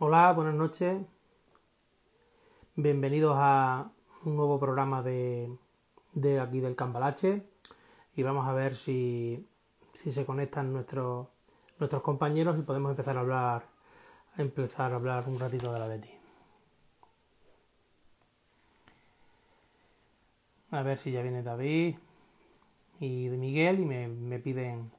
Hola, buenas noches. Bienvenidos a un nuevo programa de, de aquí del Cambalache y vamos a ver si, si se conectan nuestros nuestros compañeros y podemos empezar a hablar empezar a hablar un ratito de la Betty. A ver si ya viene David y Miguel y me, me piden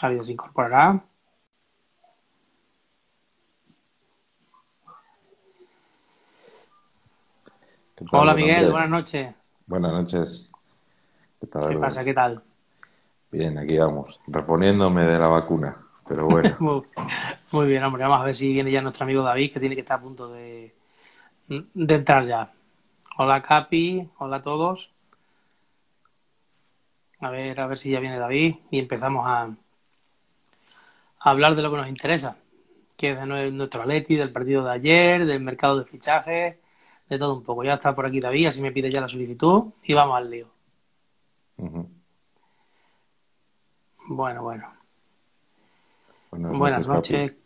Javier se incorporará. Hola Miguel, buenas noches. Buenas noches. ¿Qué tal? ¿Qué pasa? ¿Qué tal? Bien, aquí vamos, reponiéndome de la vacuna, pero bueno, Muy, muy bien, hombre. Vamos a ver si viene ya nuestro amigo David, que tiene que estar a punto de, de entrar ya. Hola Capi, hola a todos. A ver, a ver si ya viene David y empezamos a, a hablar de lo que nos interesa, que es de nue- nuestro Atleti, del partido de ayer, del mercado de fichajes, de todo un poco. Ya está por aquí David, así me pide ya la solicitud y vamos al lío. Bueno, bueno. Buenas Buenas noches, noches,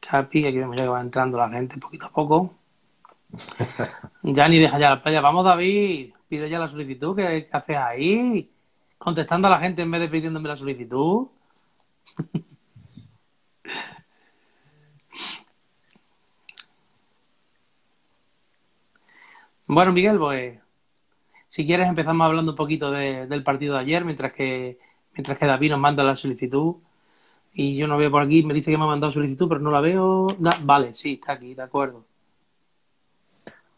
Capi. Aquí vemos ya que va entrando la gente poquito a poco. Ya ni deja ya la playa. Vamos, David. Pide ya la solicitud. ¿Qué, qué haces ahí? Contestando a la gente en vez de pidiéndome la solicitud. Bueno, Miguel, pues si quieres empezamos hablando un poquito de- del partido de ayer, mientras que mientras que David nos manda la solicitud. Y yo no veo por aquí, me dice que me ha mandado solicitud, pero no la veo. Da- vale, sí, está aquí, de acuerdo.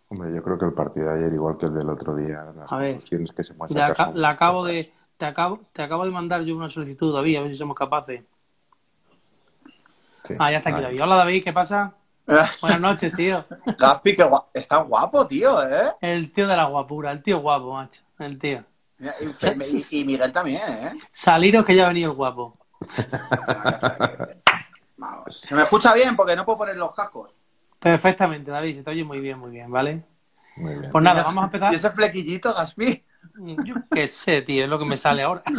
Hombre, yo creo que el partido de ayer, igual que el del otro día, las A ver. que se Ya la acabo de, te acabo, te acabo de mandar yo una solicitud, David, a ver si somos capaces. Sí. Ah, ya está aquí. David. Hola David, ¿qué pasa? Buenas noches, tío. Gaspi, que gua- está guapo, tío, ¿eh? El tío de la guapura, el tío guapo, macho. El tío. Mira, Y, y- y Miguel también, ¿eh? Saliros que ya ha venido el guapo. Vamos. ¿Se me escucha bien? Porque no puedo poner los cascos. Perfectamente, David, se te oye muy bien, muy bien, ¿vale? Muy bien. Pues nada, vamos a empezar. ¿Y ese flequillito, Gaspi? Yo qué sé, tío, es lo que me sale ahora.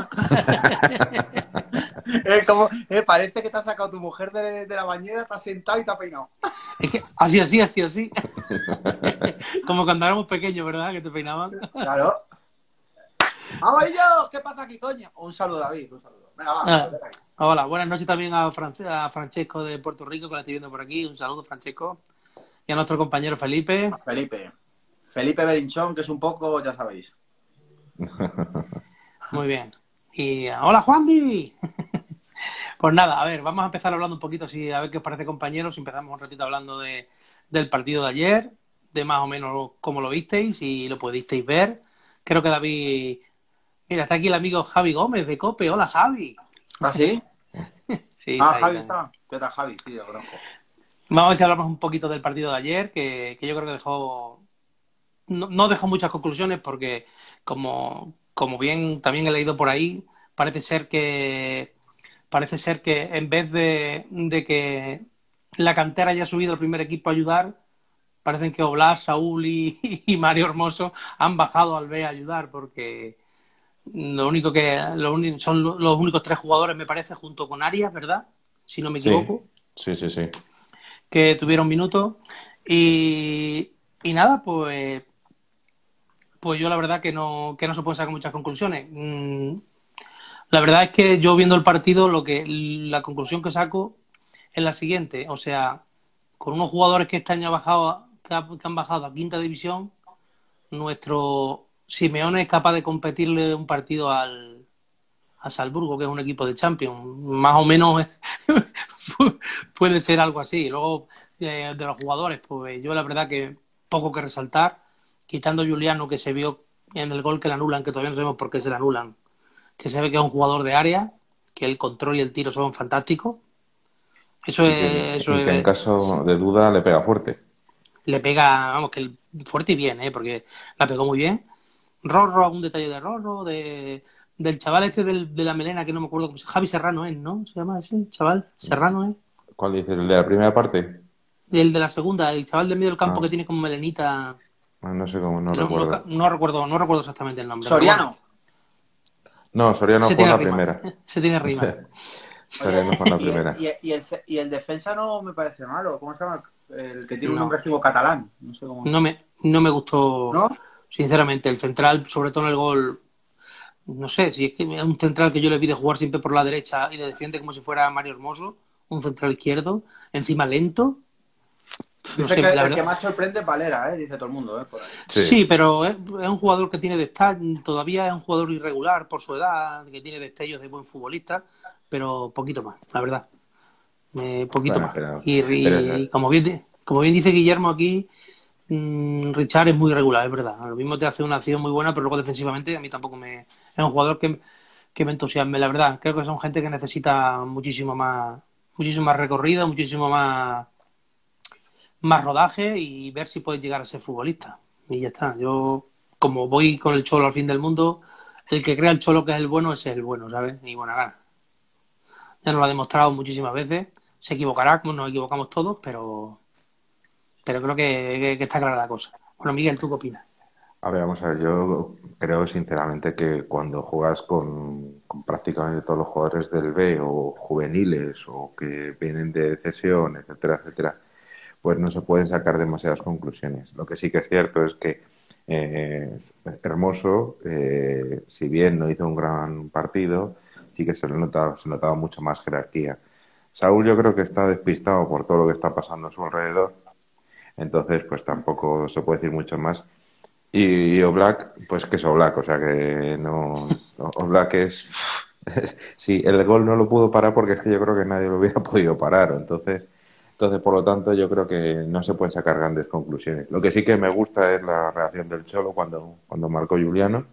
Eh, como, eh, parece que te ha sacado tu mujer de, de la bañera, te has sentado y te ha peinado. Es que así, así, así, así. Como cuando éramos pequeños, ¿verdad? Que te peinaban. Claro. ¡Vamos yo! ¿Qué pasa aquí, coño? Un saludo, David, un saludo. Venga, va. Ah. ahí. Hola, buenas noches también a, France- a Francesco de Puerto Rico, que la estoy viendo por aquí. Un saludo, Francesco. Y a nuestro compañero Felipe. Felipe. Felipe Berinchón, que es un poco, ya sabéis. Muy bien. Y hola, Juanvi. Pues nada, a ver, vamos a empezar hablando un poquito, si, a ver qué os parece, compañeros. Empezamos un ratito hablando de, del partido de ayer, de más o menos cómo lo visteis y lo pudisteis ver. Creo que David. Mira, está aquí el amigo Javi Gómez de Cope. Hola, Javi. ¿Ah, sí? Sí, Ah, está Javi está. ¿Qué tal, Javi? Sí, lo conozco. Vamos a ver si hablamos un poquito del partido de ayer, que, que yo creo que dejó. No, no dejó muchas conclusiones porque, como, como bien también he leído por ahí, parece ser que. Parece ser que en vez de, de que la cantera haya subido al primer equipo a ayudar, parecen que Oblast, Saúl y, y Mario Hermoso han bajado al B a ayudar porque lo único que lo son lo- los únicos tres jugadores, me parece, junto con Arias, ¿verdad? Si no me Sí. equivoco Sí, sí, sí. que tuvieron minutos. Y, y nada, pues, pues yo la verdad que no, que no se pueden sacar muchas conclusiones. Mm, La verdad es que yo viendo el partido, lo que la conclusión que saco es la siguiente. O sea, con unos jugadores que este año ha bajado, que han bajado a quinta división, nuestro Simeone es capaz de competirle un partido al, a Salzburgo, que es un equipo de Champions. Más o menos puede ser algo así. Luego, eh, de los jugadores, pues yo la verdad que poco que resaltar, quitando a Juliano que se vio en el gol que le anulan, que todavía no sabemos por qué se le anulan, que se ve que es un jugador de área, que el control y el tiro son fantásticos. Eso Y es, que, eso y que en es- caso de duda le pega fuerte. le pega, vamos, que el- fuerte y bien, ¿eh? porque la pegó muy bien. Rorro, algún detalle de Rorro, de, del chaval este del- de la melena, que no me acuerdo cómo se Javi Serrano es, ¿no? ¿Se llama ese chaval? Serrano es. ¿Cuál dices? ¿El de la primera parte? El de la segunda, el chaval del medio del campo Ah. que tiene como melenita. Ah, No sé cómo, no no, recuerdo. no recuerdo, no recuerdo exactamente el nombre. Soriano. No, Soriano Se fue la rima. primera. Se tiene rima. Soriano fue la Y el, primera. y, el- y el, y el defensa no me parece malo. ¿Cómo se llama? El que tiene un No. nombre recibo catalán. No sé cómo. No me, no me gustó, ¿No? sinceramente, el central, sobre todo en el gol. No sé, si es que es un central que yo le vi de jugar siempre por la derecha y le defiende como si fuera Mario Hermoso, un central izquierdo, encima lento. No sé, que la el que más sorprende es Valera, ¿eh? dice todo el mundo. ¿eh? Por ahí. Sí. Sí, pero es, es un jugador que tiene desta- todavía es un jugador irregular por su edad, que tiene destellos de buen futbolista, pero poquito más, la verdad. Eh, poquito Bueno, más. pero- y y- pero- y como, bien, como bien dice Guillermo aquí, mm, Richard es muy irregular, es verdad. Lo mismo te hace una acción muy buena, pero luego defensivamente a mí tampoco me... Es un jugador que, que me entusiasme, la verdad. Creo que son gente que necesita muchísimo más, muchísimo más recorrido, muchísimo más más rodaje y ver si puedes llegar a ser futbolista. Y ya está. Yo, como voy con el cholo al fin del mundo, el que crea el cholo que es el bueno, es el bueno, ¿sabes? Y buena gana. Ya nos lo ha demostrado muchísimas veces. Se equivocará, como nos equivocamos todos, pero pero creo que, está clara la cosa. Bueno, Miguel, ¿tú qué opinas? A ver, vamos a ver, yo creo sinceramente que cuando juegas con prácticamente todos los jugadores del B o juveniles o que vienen de cesión, etcétera, etcétera, pues no se pueden sacar demasiadas conclusiones. Lo que sí que es cierto es que eh, Hermoso, eh, si bien no hizo un gran partido, sí que se le notaba, se notaba mucho más jerarquía. Saúl yo creo que está despistado por todo lo que está pasando a su alrededor, entonces pues tampoco se puede decir mucho más. Y, y Oblak, pues que es Oblak, o sea que no, Oblak es- sí, el gol no lo pudo parar porque es que yo creo que nadie lo hubiera podido parar, entonces, entonces por lo tanto yo creo que no se pueden sacar grandes conclusiones. Lo que sí que me gusta es la reacción del Cholo cuando, cuando marcó Juliano,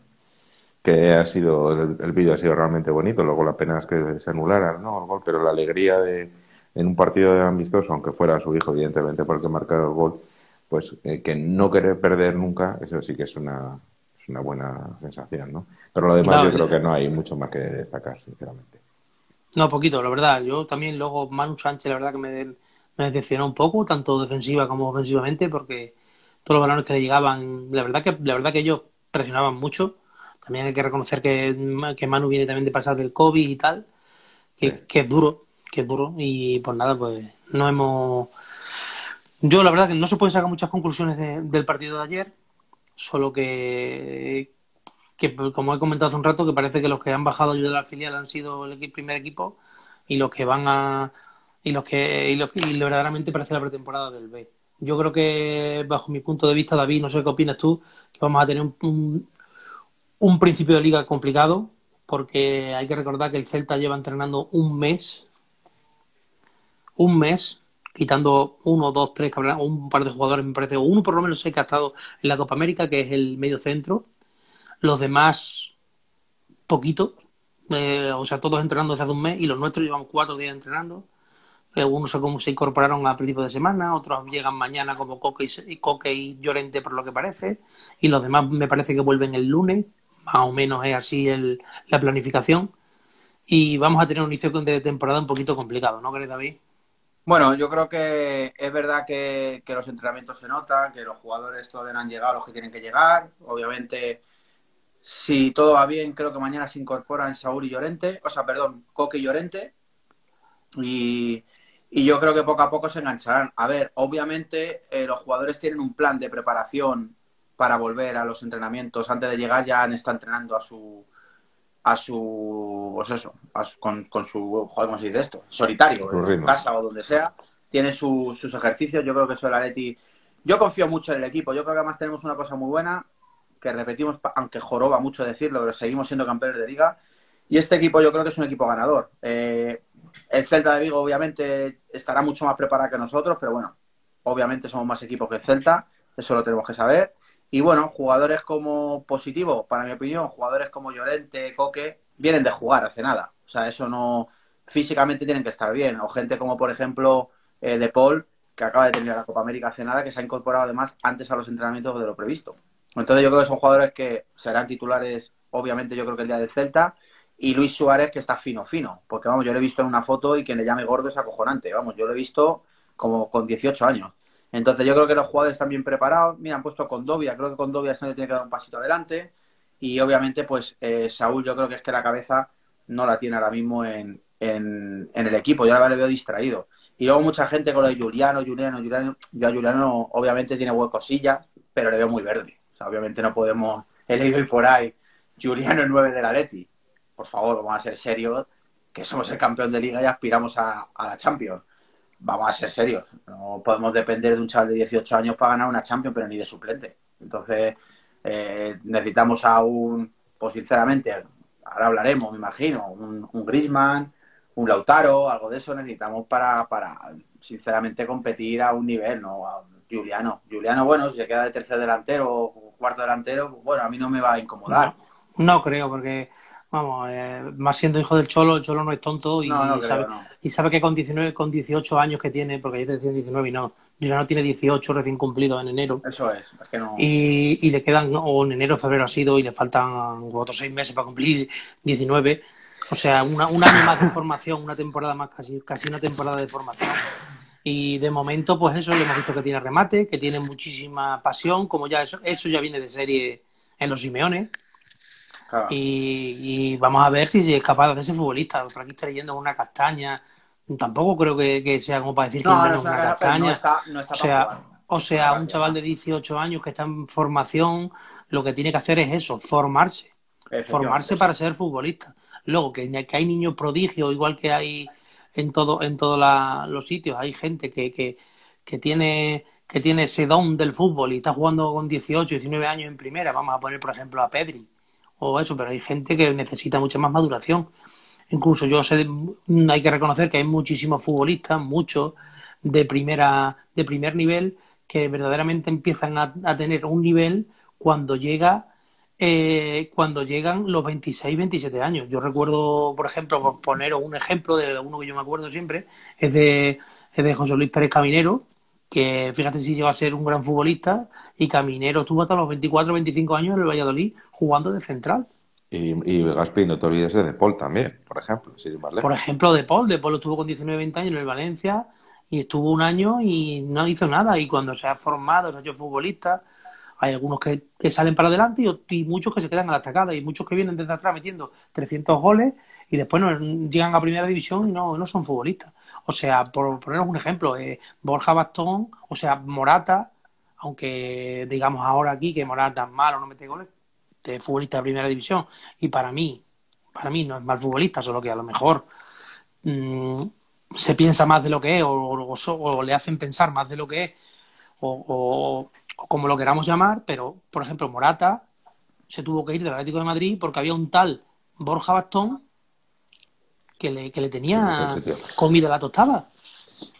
que ha sido, el, el vídeo ha sido realmente bonito, luego la pena es que se anulara, ¿no? el gol, pero la alegría de en un partido amistoso, aunque fuera su hijo, evidentemente, porque marcó el gol, pues eh, que no querer perder nunca, eso sí que es una, es una buena sensación, ¿no? Pero lo demás No, yo creo que no hay mucho más que destacar, sinceramente. No, poquito, la verdad. Yo también luego Manu Sánchez, la verdad que me, me decepcionó un poco, tanto defensiva como ofensivamente, porque todos los balones que le llegaban, la verdad que, la verdad que ellos presionaban mucho. También hay que reconocer que, que Manu viene también de pasar del COVID y tal, que, Sí. que es duro, que es duro. Y pues nada, pues no hemos... Yo la verdad que no se pueden sacar muchas conclusiones de- del partido de ayer, solo que, que, como he comentado hace un rato, que parece que los que han bajado a ayudar al filial han sido el primer equipo y los que van a y los que y los y verdaderamente parece la pretemporada del B. Yo creo que bajo mi punto de vista, David, no sé qué opinas tú, que vamos a tener un, un, principio de liga complicado porque hay que recordar que el Celta lleva entrenando un mes, un mes, quitando uno, dos, tres, un par de jugadores, me parece, uno por lo menos sé que ha estado en la Copa América, que es el medio centro, los demás poquito, eh, o sea, todos entrenando desde hace un mes y los nuestros llevan cuatro días entrenando. Algunos se, incorporaron a principios de semana, otros llegan mañana como Coque y, Coque y Llorente por lo que parece, y los demás me parece que vuelven el lunes, más o menos es así el, la planificación. Y vamos a tener un inicio de temporada un poquito complicado, ¿no crees, David? Bueno, yo creo que es verdad que, que los entrenamientos se notan, que los jugadores todavía no han llegado los que tienen que llegar. Obviamente, si todo va bien, creo que mañana se incorporan Saúl y Llorente, o sea, perdón, Coque y Llorente. Y, y yo creo que poco a poco se engancharán. A ver, obviamente eh, los jugadores tienen un plan de preparación para volver a los entrenamientos. Antes de llegar ya han estado entrenando a su a su pues eso, a su- con, con su ¿cómo se dice esto? Solitario, en su casa o donde sea. Tiene su- sus ejercicios. Yo creo que eso el Atleti. Yo confío mucho en el equipo. Yo creo que además tenemos una cosa muy buena que repetimos, aunque joroba mucho decirlo, pero seguimos siendo campeones de liga. Y este equipo yo creo que es un equipo ganador. Eh, el Celta de Vigo obviamente estará mucho más preparado que nosotros, pero bueno, obviamente somos más equipos que el Celta, eso lo tenemos que saber. Y bueno, jugadores como positivo, para mi opinión, jugadores como Llorente, Coque, vienen de jugar hace nada. O sea, eso no, físicamente tienen que estar bien. O gente como, por ejemplo, eh, De Paul, que acaba de tener la Copa América hace nada, que se ha incorporado además antes a los entrenamientos de lo previsto. Entonces yo creo que son jugadores que serán titulares, obviamente yo creo que el día del Celta, y Luis Suárez que está fino, fino, porque vamos, yo lo he visto en una foto y quien le llame gordo es acojonante, vamos, yo lo he visto como con 18 años. Entonces yo creo que los jugadores están bien preparados, mira, han puesto Condovia, creo que Condovia año tiene que dar un pasito adelante, y obviamente pues eh, Saúl yo creo que es que la cabeza no la tiene ahora mismo en, en, el equipo, yo ahora le veo distraído. Y luego mucha gente con lo de Juliano, Juliano, Juliano, yo a Juliano obviamente tiene huecosillas, pero le veo muy verde. O sea, obviamente no podemos, he leído y por ahí, Juliano el 9 de la Leti. Por favor, vamos a ser serios, que somos el campeón de liga y aspiramos a, a la Champions vamos a ser serios. No podemos depender de un chaval de 18 años para ganar una Champions, pero ni de suplente. Entonces, eh, necesitamos a un, pues sinceramente, ahora hablaremos, me imagino, un, un Grisman, un Lautaro, algo de eso necesitamos para, para, sinceramente, competir a un nivel, ¿no? A Juliano. Juliano, bueno, si se queda de tercer delantero o cuarto delantero, bueno, a mí no me va a incomodar. no creo, porque Vamos, eh, más siendo hijo del Cholo, el Cholo no es tonto y, sabe, y sabe que con 19, con 18 años que tiene, porque yo te decía 19 y no, ya no tiene 18 recién cumplido en enero. Eso es, es que no... y, y, le quedan, o en enero, febrero ha sido, y le faltan otros seis meses para cumplir 19. O sea, una, un año más de formación, una temporada más, casi, casi una temporada de formación. Y de momento, pues eso, le hemos visto que tiene remate, que tiene muchísima pasión, como ya eso, eso ya viene de serie en los Simeones y, vamos a ver si es capaz de hacerse futbolista. Por aquí está leyendo una castaña. Tampoco creo que, sea como para decir que no, es una castaña. o sea, o sea un chaval de 18 años que está en formación, lo que tiene que hacer es eso, formarse. Formarse para ser futbolista. Luego, que, que hay niños prodigios, igual que hay en todo en todos los sitios. Hay gente que, que, que tiene que tiene ese don del fútbol y está jugando con 18, 19 años en primera. Vamos a poner, por ejemplo, a Pedri o eso, pero hay gente que necesita mucha más maduración. Incluso yo sé, hay que reconocer que hay muchísimos futbolistas, muchos de primera, de primer nivel, que verdaderamente empiezan a, tener un nivel cuando llega eh, cuando llegan los 26, 27 años. Yo recuerdo, por ejemplo, por poner un ejemplo de uno que yo me acuerdo siempre, es de, es de José Luis Pérez Caminero, que fíjate si llegó a ser un gran futbolista y Caminero estuvo hasta los 24 25 años en el Valladolid jugando de central. Y, y Gaspi, no te olvides de Paul también, por ejemplo. Por ejemplo, De Paul. De Paul estuvo con 19 20 años en el Valencia y estuvo un año y no hizo nada. Y cuando se ha formado, se ha hecho futbolista, hay algunos que, salen para adelante y, muchos que se quedan a la atacada y muchos que vienen desde atrás metiendo 300 goles y después no, llegan a primera división y no, no son futbolistas. O sea, por poneros un ejemplo, eh, Borja Bastón, o sea, Morata, aunque digamos ahora aquí que Morata es malo, no mete goles, es futbolista de primera división, y para mí, para mí no es mal futbolista, solo que a lo mejor mm, se piensa más de lo que es, o, le hacen pensar más de lo que es, o, como lo queramos llamar, pero, por ejemplo, Morata se tuvo que ir del Atlético de Madrid porque había un tal Borja Bastón que le, que le tenía comida la tostada.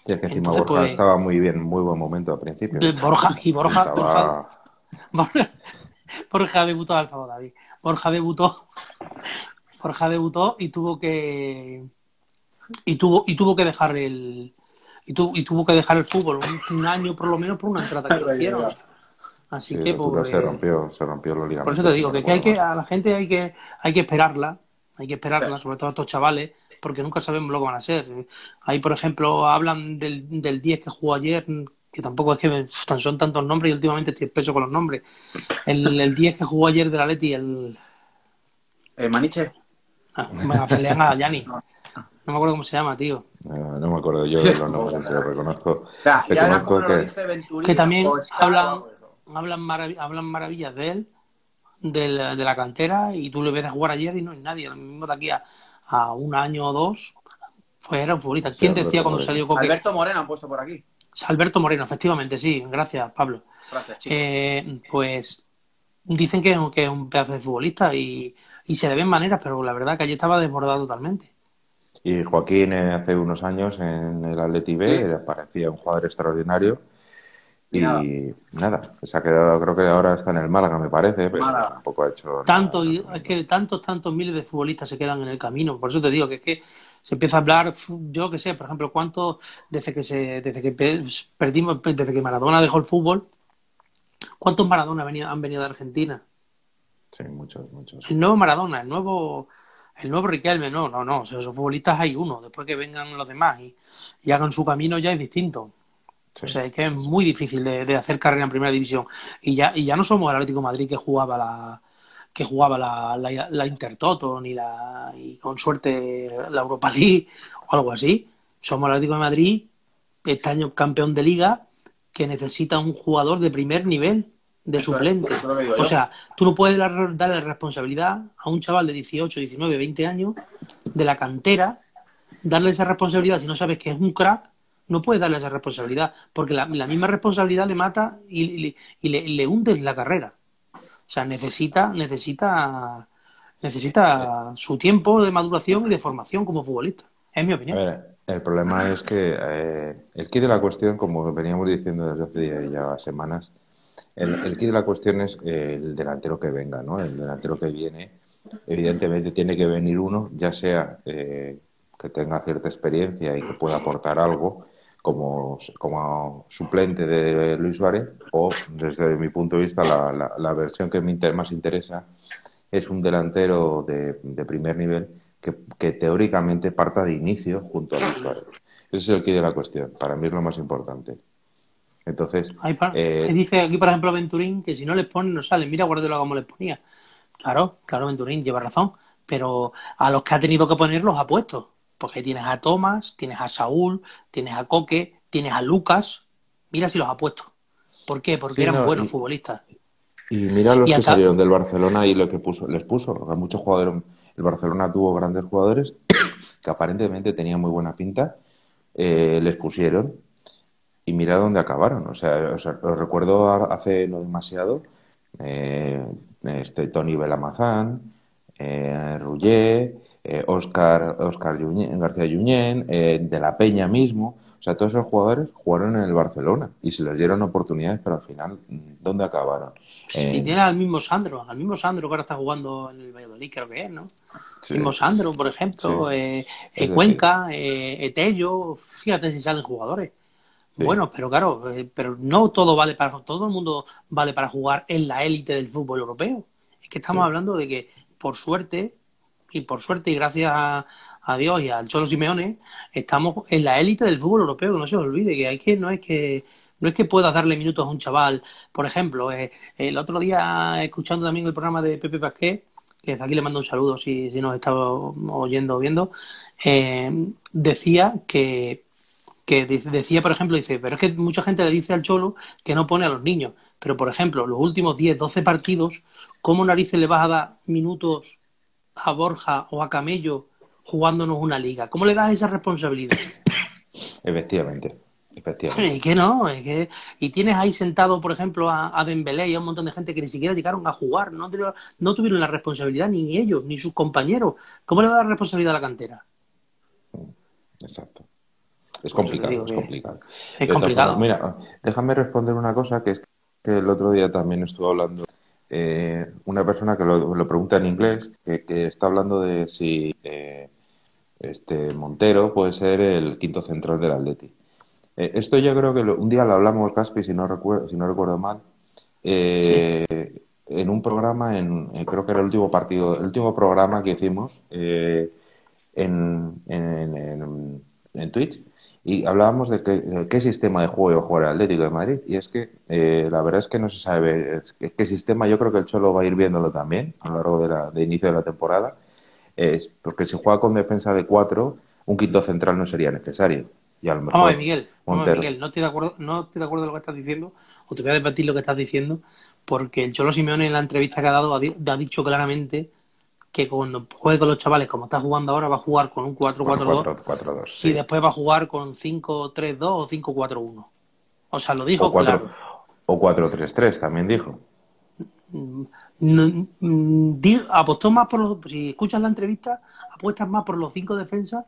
Y es que encima Borja pues, estaba muy bien, muy buen momento al principio. Borja, y Borja, Borja, Borja, debutó al favor, David. Borja debutó. Borja debutó y tuvo que y tuvo y tuvo que dejar el y, y tuvo que dejar el fútbol un, año por lo menos por una entrada que le hicieron. Así que pues, se rompió, se rompió los ligamentos. Por eso te digo que, hay que a la gente hay que hay que esperarla, hay que esperarla, sobre todo a estos chavales, porque nunca sabemos lo que van a ser. Ahí, por ejemplo, hablan del, del 10 que jugó ayer, que tampoco es que son tantos nombres y últimamente estoy espeso con los nombres. El, el 10 que jugó ayer de la Leti, el... ¿El Maniche? Ah, pelean a Yanni. No me acuerdo cómo se llama, tío. No, me acuerdo yo de los nombres, pero reconozco. que, que, también hablan, hablan, hablan maravillas de él, de la, de la, cantera, y tú le ves a jugar ayer y no hay nadie. Lo mismo de aquí a, a un año o dos, pues era un futbolista. ¿Quién decía cuando salió Coque? Alberto Moreno han puesto por aquí. Alberto Moreno, efectivamente, sí. Gracias, Pablo. Gracias, eh, pues dicen que, que, es un pedazo de futbolista y, y se le ven maneras, pero la verdad que allí estaba desbordado totalmente. Y Joaquín eh, hace unos años en el Atleti B parecía un jugador extraordinario y, nada. se ha quedado, creo que ahora está en el Málaga, me parece, pero tampoco ha hecho. Tanto, es que tantos, tantos miles de futbolistas se quedan en el camino. Por eso te digo que es que se empieza a hablar, yo qué sé, por ejemplo, cuánto, desde que se, desde que perdimos, desde que Maradona dejó el fútbol, ¿cuántos Maradona han venido de Argentina? Sí, muchos, muchos. El nuevo Maradona, el nuevo, el nuevo Riquelme, no, no, no, esos futbolistas hay uno, después que vengan los demás y, y hagan su camino ya es distinto. O sea, es que es muy difícil de, hacer carrera en primera división. Y ya, y ya no somos el Atlético Madrid que jugaba la que jugaba la, la, la Intertoto ni la y con suerte la Europa League o algo así. Somos el Atlético de Madrid, este año campeón de liga, que necesita un jugador de primer nivel de Eso suplente. es O sea, tú no puedes dar- darle responsabilidad a un chaval de 18, 19, 20 años de la cantera, darle esa responsabilidad si no sabes que es un crack, no puedes darle esa responsabilidad, porque la, misma responsabilidad le mata y, y- y le, le hunde en la carrera. O sea, necesita, necesita, necesita su tiempo de maduración y de formación como futbolista. Es mi opinión. el problema es que eh, el kit de la cuestión, como veníamos diciendo desde hace ya semanas, el, el kit de la cuestión es eh, el delantero que venga, ¿no? El delantero que viene, evidentemente tiene que venir uno, ya sea eh, que tenga cierta experiencia y que pueda aportar algo como, como suplente de Luis Suárez, o desde mi punto de vista la, la- la versión que me inter- más interesa es un delantero de, de primer nivel que, que teóricamente parta de inicio junto a Luis Suárez. Ese es el quid de la cuestión. Para mí es lo más importante. Entonces, pa- eh, que dice aquí, por ejemplo, Venturín, que si no les ponen, no salen. Mira Guardiola cómo les ponía. Claro, claro, Venturín lleva razón. Pero a los que ha tenido que poner los ha puesto. Porque tienes a Tomás, tienes a Saúl, tienes a Coque, tienes a Lucas. Mira si los ha puesto. ¿Por qué? Porque Sí, eran no, buenos y- futbolistas. y mira los Y que acá- salieron del Barcelona y lo que puso, les puso. Muchos jugadores, el Barcelona tuvo grandes jugadores que aparentemente tenían muy buena pinta, eh, les pusieron y mira dónde acabaron. O sea, os recuerdo hace no demasiado, eh, este Tony Belamazán, eh, Rullé, eh, Oscar, Oscar Yuñé- García Yuñén, eh, de la Peña mismo. O sea, todos esos jugadores jugaron en el Barcelona y se les dieron oportunidades, pero al final, ¿dónde acabaron? Eh, Y tiene al mismo Sandro, al mismo Sandro que ahora está jugando en el Valladolid, creo que es, ¿no? sí. El mismo Sandro, por ejemplo, Sí. eh, eh, Cuenca, eh, Etello, fíjate si salen jugadores. Sí. Bueno, pero claro, eh, pero no todo vale para todo el mundo vale para jugar en la élite del fútbol europeo. Es que estamos hablando de que por suerte y por suerte y gracias a, Dios y al Cholo Simeone estamos en la élite del fútbol europeo, no se olvide que hay que no es que no es que puedas darle minutos a un chaval. Por ejemplo, eh, el otro día escuchando también el programa de Pepe Pasqué, que desde aquí le mando un saludo si, si nos está oyendo o viendo, eh, decía que que decía, por ejemplo, dice, pero es que mucha gente le dice al Cholo que no pone a los niños. Pero, por ejemplo, los últimos 10, 12 partidos, ¿cómo narices le vas a dar minutos a Borja o a Camello jugándonos una liga? ¿Cómo le das esa responsabilidad? Efectivamente, efectivamente. Es que no, es que... Y tienes ahí sentado, por ejemplo, a, a Dembélé y a un montón de gente que ni siquiera llegaron a jugar, no, tuvieron- no tuvieron la responsabilidad ni ellos, ni sus compañeros. ¿Cómo le va a dar responsabilidad a la cantera? Exacto. Es complicado, digo es complicado. Es complicado. formas, mira, déjame responder una cosa que es que el otro día también estuve hablando. Eh, una persona que lo, lo pregunta en inglés, que, que está hablando de si eh, este Montero puede ser el quinto central del Atleti. Eh, esto yo creo que lo- un día lo hablamos, Caspi, si no recuerdo, si no recuerdo mal, eh, en un programa, en, eh, creo que era el último partido, el último programa que hicimos eh, en, en, en, en Twitch y hablábamos de, qué- de qué sistema de juego iba a jugar el Atlético de Madrid y es que eh, la verdad es que no se sabe que- qué sistema, yo creo que el Cholo va a ir viéndolo también a lo largo de, la, de inicio de la temporada, es porque si juega con defensa de cuatro, un quinto central no sería necesario. Y a lo mejor Vamos Miguel, vamos. Miguel, no estoy de acuerdo, no estoy de acuerdo con lo que estás diciendo, o te voy a debatir lo que estás diciendo, porque el Cholo Simeone en la entrevista que ha dado ha dicho claramente que cuando juegue con los chavales como está jugando ahora va a jugar con un 4-4-2 4-4-2, y sí. después va a jugar con 5-3-2 o 5-4-1. O sea, lo dijo O 4 claro. o 4-3-3 también dijo. Mm, mm, di- apostó más por los. Si escuchas la entrevista, apuestas más por los cinco defensas,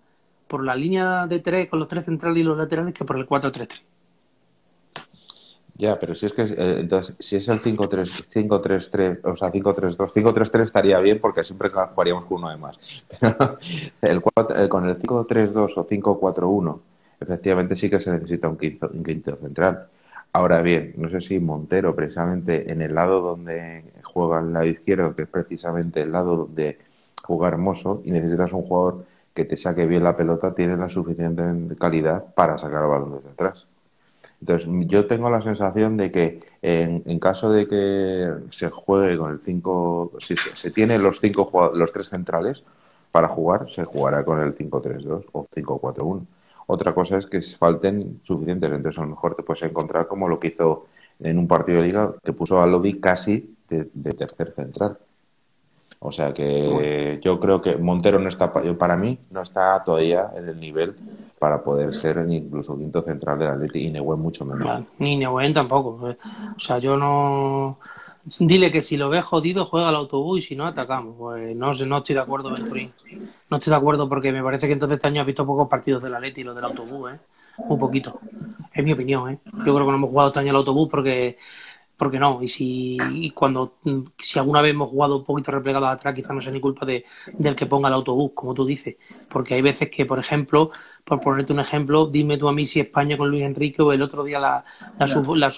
por la línea de tres con los tres centrales y los laterales que por el 4-3-3. Ya, pero si es que eh, entonces si es el 5-3 5-3-3, o sea, 5-3-2, 5-3-3 estaría bien porque siempre jugaríamos con uno de más. Pero el cuatro- eh, con el 5-3-2 o 5-4-1, efectivamente sí que se necesita un quinto, un quinto central. Ahora bien, no sé si Montero, precisamente en el lado donde juega el lado izquierdo, que es precisamente el lado donde juega Hermoso, y necesitas un jugador que te saque bien la pelota, tiene la suficiente calidad para sacar el balón desde atrás. Entonces, yo tengo la sensación de que en, caso de que se juegue con el 5, si se, tiene los cinco los tres centrales para jugar, se jugará con el 5-3-2 o 5-4-1. Otra cosa es que falten suficientes, entonces a lo mejor te puedes encontrar como lo que hizo en un partido de liga que puso a Lodi casi de tercer central. O sea que yo creo que Montero no está, para mí, no está todavía en el nivel para poder ser incluso quinto central del Atleti y Neuwen mucho menos. ni Neuwen tampoco. Eh. O sea, yo no. Dile que si lo ves jodido, juega al autobús y si no, atacamos. Pues no, no estoy de acuerdo, No estoy de acuerdo porque me parece que entonces este año has visto pocos partidos del Atleti y los del autobús, ¿eh? Un poquito. Es mi opinión, ¿eh? Yo creo que no hemos jugado este año al autobús porque porque no. Y si cuando si alguna vez hemos jugado un poquito replegados atrás, quizás no sea ni culpa de, del que ponga el autobús, como tú dices. Porque hay veces que, por ejemplo, por ponerte un ejemplo, dime tú a mí si España con Luis Enrique o el otro día la, la, la,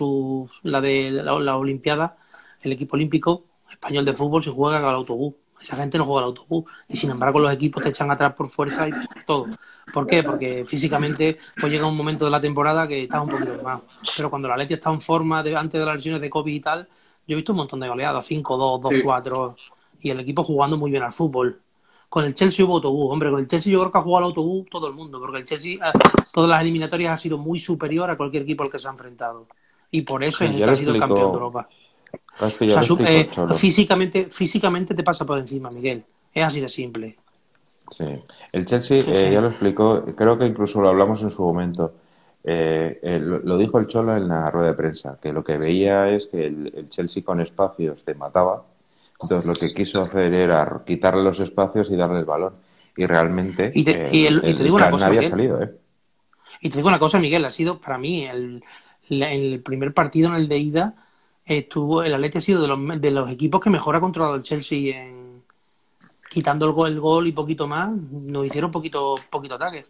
la de la, la Olimpiada, el equipo olímpico español de fútbol, se juega al autobús. Esa gente no juega al autobús. Y sin embargo, los equipos te echan atrás por fuerza y todo. ¿Por qué? Porque físicamente pues llega un momento de la temporada que estás un poquito más. Pero cuando la Leti está en forma de, antes de las lesiones de COVID y tal, yo he visto un montón de goleadas: 5-2, 2-4. Y el equipo jugando muy bien al fútbol. Con el Chelsea hubo autobús, hombre, con el Chelsea yo creo que ha jugado al autobús todo el mundo, porque el Chelsea, eh, todas las eliminatorias ha sido muy superior a cualquier equipo al que se ha enfrentado. Y por eso es el que ha sido el campeón de Europa. Eh, físicamente, físicamente te pasa por encima, Miguel. Es así de simple. Sí. El Chelsea, eh, ya lo explicó, creo que incluso lo hablamos en su momento. Eh, lo, dijo el Cholo en la rueda de prensa, que lo que veía es que el, Chelsea con espacios te mataba. Entonces lo que quiso hacer era quitarle los espacios y darle el balón. Y realmente y te, digo una cosa, había salido. Y te digo una cosa, Miguel, ha sido para mí el, el primer partido en el de ida estuvo el Atleti ha sido de los, de los equipos que mejor ha controlado el Chelsea en quitando el gol, el gol y poquito más, nos hicieron poquito poquito ataque.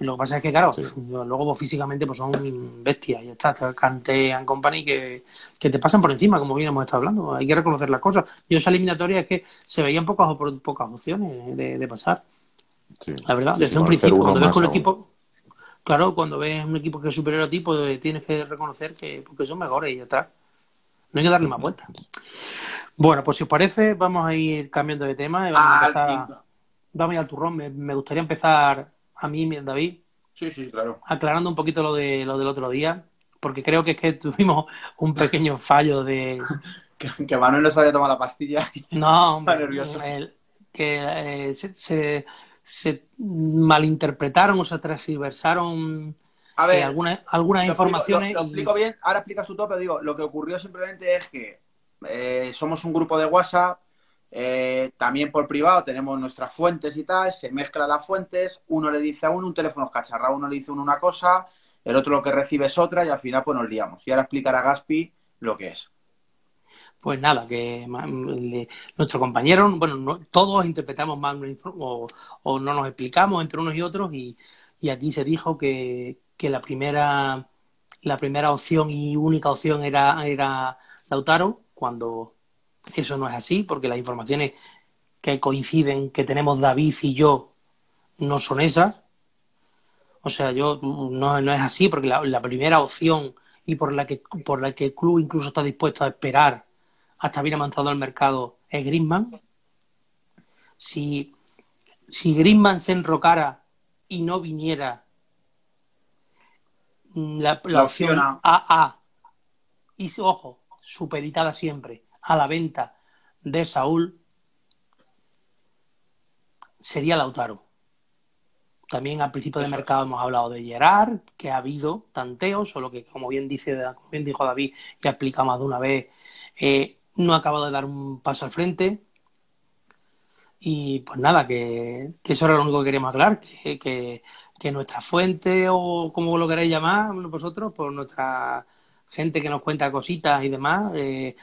Lo que pasa es que, claro, luego pues, físicamente pues son bestias, y está, Cantean Company que, que te pasan por encima, como bien hemos estado hablando. Hay que reconocer las cosas. Y esa eliminatoria es que se veían pocas, pocas opciones de, pasar. La verdad, desde un principio, cuando ves un equipo, claro, cuando ves un equipo que es superior a ti, pues tienes que reconocer que porque son mejores y ya está. No hay que darle más vuelta. Bueno, pues si os parece, vamos a ir cambiando de tema. vamos, a empezar, vamos a ir al turrón. Me, gustaría empezar a mí, David. Sí, sí, claro. Aclarando un poquito lo, de, lo del otro día, porque creo que es que tuvimos un pequeño fallo de... que, Manuel no se había tomado la pastilla. No, hombre, nervioso. que eh, se, se, malinterpretaron o se transversaron a ver, algunas, algunas informaciones. lo, explico bien, ahora explicas tu tope, digo, lo que ocurrió simplemente es que eh, somos un grupo de WhatsApp, eh, también por privado tenemos nuestras fuentes y tal, se mezclan las fuentes, uno le dice a uno, un teléfono cacharra, uno le dice uno una cosa, el otro lo que recibe es otra y al final pues nos liamos. Y ahora explicará Gaspi lo que es. Pues nada, que nuestro compañero, bueno, todos interpretamos mal o, o, no nos explicamos entre unos y otros y, y aquí se dijo que, que la primera, la primera opción y única opción era, era Lautaro, cuando eso no es así, porque las informaciones que coinciden que tenemos David y yo no son esas. O sea, yo no, no es así, porque la, primera opción y por la que por la que el club incluso está dispuesto a esperar hasta bien avanzado al mercado es Griezmann. Si, si Griezmann se enrocara y no viniera la, opción AA y, ojo, supeditada siempre a la venta de Saúl, sería Lautaro. También al principio de mercado hemos hablado de Gerard, que ha habido tanteos, solo que, como bien, dice, bien dijo David, que ha explicado más de una vez, eh, no ha acabado de dar un paso al frente. Y pues nada, que, eso era lo único que queríamos aclarar, que que nuestra fuente o como lo queráis llamar vosotros, por nuestra gente que nos cuenta cositas y demás, eh,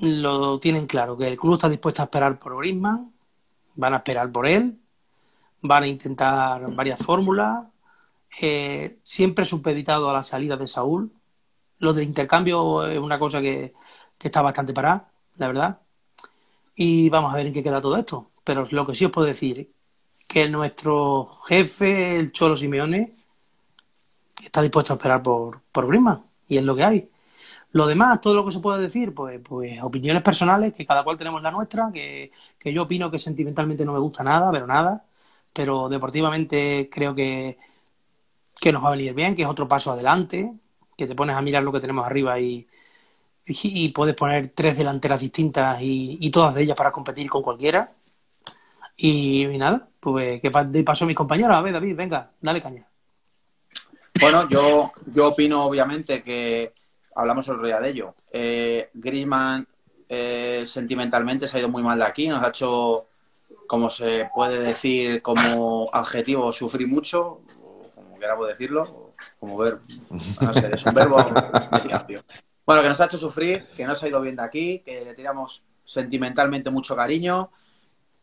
lo tienen claro, que el club está dispuesto a esperar por Griezmann, van a esperar por él, van a intentar varias fórmulas, eh, siempre supeditado a la salida de Saúl. Lo del intercambio es una cosa que, que está bastante parada, la verdad. Y vamos a ver en qué queda todo esto. Pero lo que sí os puedo decir que nuestro jefe, el Cholo Simeone, está dispuesto a esperar por, por Griezmann y es lo que hay. Lo demás, todo lo que se puede decir, pues, pues opiniones personales, que cada cual tenemos la nuestra, que, que yo opino que sentimentalmente no me gusta nada, pero nada, pero deportivamente creo que, que nos va a venir bien, que es otro paso adelante, que te pones a mirar lo que tenemos arriba y, y, puedes poner tres delanteras distintas y, y, todas de ellas para competir con cualquiera. Y, nada, pues que de paso a mis compañeros. A ver, David, venga, dale caña. Bueno, yo, yo opino obviamente que hablamos el día de ello. Eh, Griezmann eh, sentimentalmente se ha ido muy mal de aquí, nos ha hecho, como se puede decir como adjetivo, sufrir mucho, como queramos decirlo, como ver, no sé, es un verbo. bueno, que nos ha hecho sufrir, que no se ha ido bien de aquí, que le tiramos sentimentalmente mucho cariño.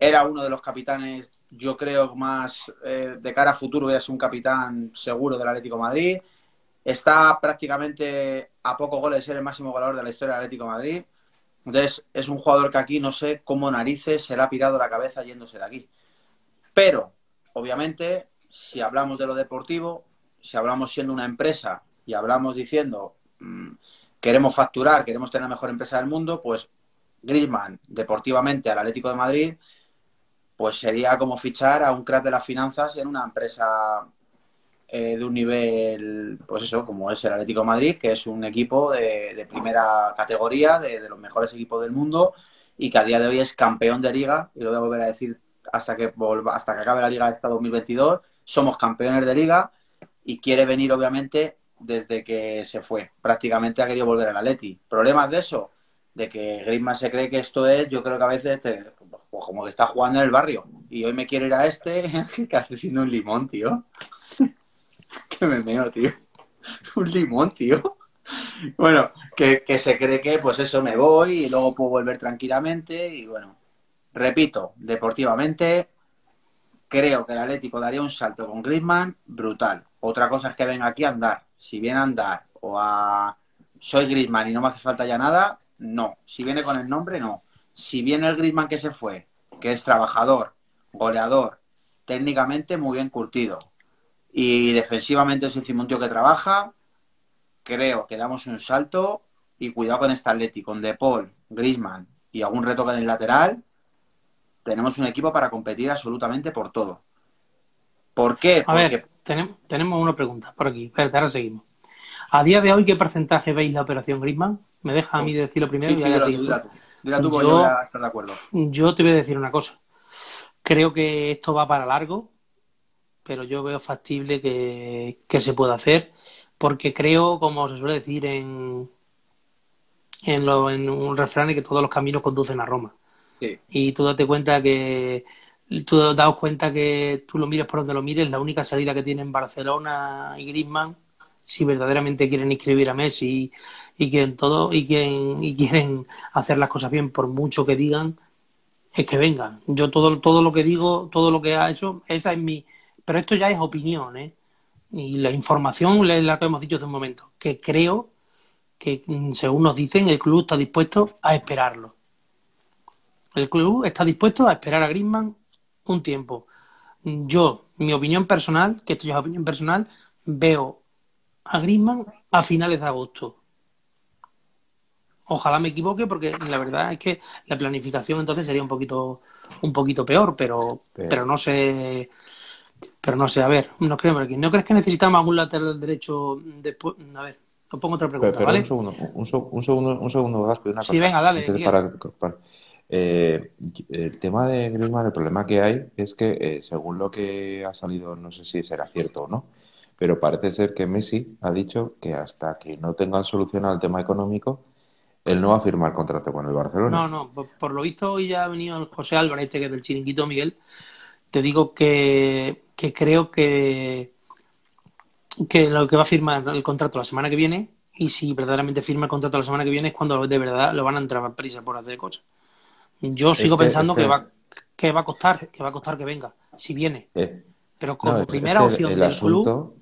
Era uno de los capitanes, yo creo, más eh, de cara a futuro, es un capitán seguro del Atlético Madrid Está prácticamente a poco goles de ser el máximo goleador de la historia del Atlético Madrid. Entonces, es un jugador que aquí no sé cómo narices se le ha pirado la cabeza yéndose de aquí. Pero, obviamente, si hablamos de lo deportivo, si hablamos siendo una empresa y hablamos diciendo mmm, queremos facturar, queremos tener la mejor empresa del mundo, pues Griezmann, deportivamente al Atlético de Madrid, pues sería como fichar a un crack de las finanzas en una empresa eh, de un nivel, pues eso, como es el Atlético Madrid, que es un equipo de, primera categoría, de, los mejores equipos del mundo y que a día de hoy es campeón de liga, y lo voy a volver a decir hasta que, volva, hasta que acabe la liga de esta 2022, somos campeones de liga y quiere venir obviamente desde que se fue, prácticamente ha querido volver al Atleti. ¿Problemas de eso? De que Griezmann se cree que esto es, yo creo que a veces pues como que está jugando en el barrio y hoy me quiero ir a este, que hace siendo un limón, tío. que me meo, tío. Un limón, tío. Bueno, que, se cree que, pues eso, me voy y luego puedo volver tranquilamente. Y bueno, repito, deportivamente, creo que el Atlético daría un salto con Griezmann brutal. Otra cosa es que venga aquí a andar. Si viene a andar o a soy Griezmann y no me hace falta ya nada, no. Si viene con el nombre, no. Si viene el Griezmann que se fue, que es trabajador, goleador, técnicamente muy bien curtido, y defensivamente es un tío que trabaja. Creo que damos un salto y cuidado con este Atleti, con De Paul, Grisman y algún retoque en el lateral. Tenemos un equipo para competir absolutamente por todo. ¿Por qué? A ver, tenemos, tenemos una pregunta por aquí. Espérate, ahora seguimos. A día de hoy, ¿qué porcentaje veis la operación Grisman? Me deja a mí decirlo primero sí, y yo, de acuerdo. Yo te voy a decir una cosa. Creo que esto va para largo pero yo veo factible que, se pueda hacer porque creo, como se suele decir en, en, lo, en un refrán, que todos los caminos conducen a Roma. Y tú date cuenta que tú das cuenta que tú lo mires por donde lo mires, la única salida que tienen Barcelona y Griezmann, si verdaderamente quieren inscribir a Messi y, quieren todo y quieren y quieren hacer las cosas bien, por mucho que digan, es que vengan. Yo todo todo lo que digo, todo lo que ha hecho, esa es mi pero esto ya es opinión, ¿eh? Y la información es la que hemos dicho hace un momento, que creo que, mm, según nos dicen, el club está dispuesto a esperarlo. El club está dispuesto a esperar a Griezmann un tiempo. Yo, mi opinión personal, que esto ya es opinión personal, veo a Griezmann a finales de agosto. Ojalá me equivoque porque la verdad es que la planificación entonces sería un poquito un poquito peor, pero, pero no sé pero no sé, a ver, no creo aquí. ¿No crees que necesitamos algún lateral derecho después? A ver, os pongo otra pregunta, ¿vale? Un segundo, un, segundo, un segundo, Gaspi, una Sí, venga, dale. Eh, el tema de Griezmann, el problema que hay es que, eh, según lo que ha salido, no sé si será cierto o no, pero parece ser que Messi ha dicho que hasta que no tengan solucionado el tema económico, él no va a firmar contrato con el Barcelona. No, no, por, lo visto hoy ya ha venido José Álvarez, este que es del chiringuito Miguel, te digo que, creo que, que lo que va a firmar el contrato la semana que viene y si verdaderamente firma el contrato la semana que viene es cuando de verdad lo van a entrar a prisa por hacer cosas. Yo sigo pensando que, va, que va a costar, que va a costar que venga, si viene. Eh, Pero como primera opción del club.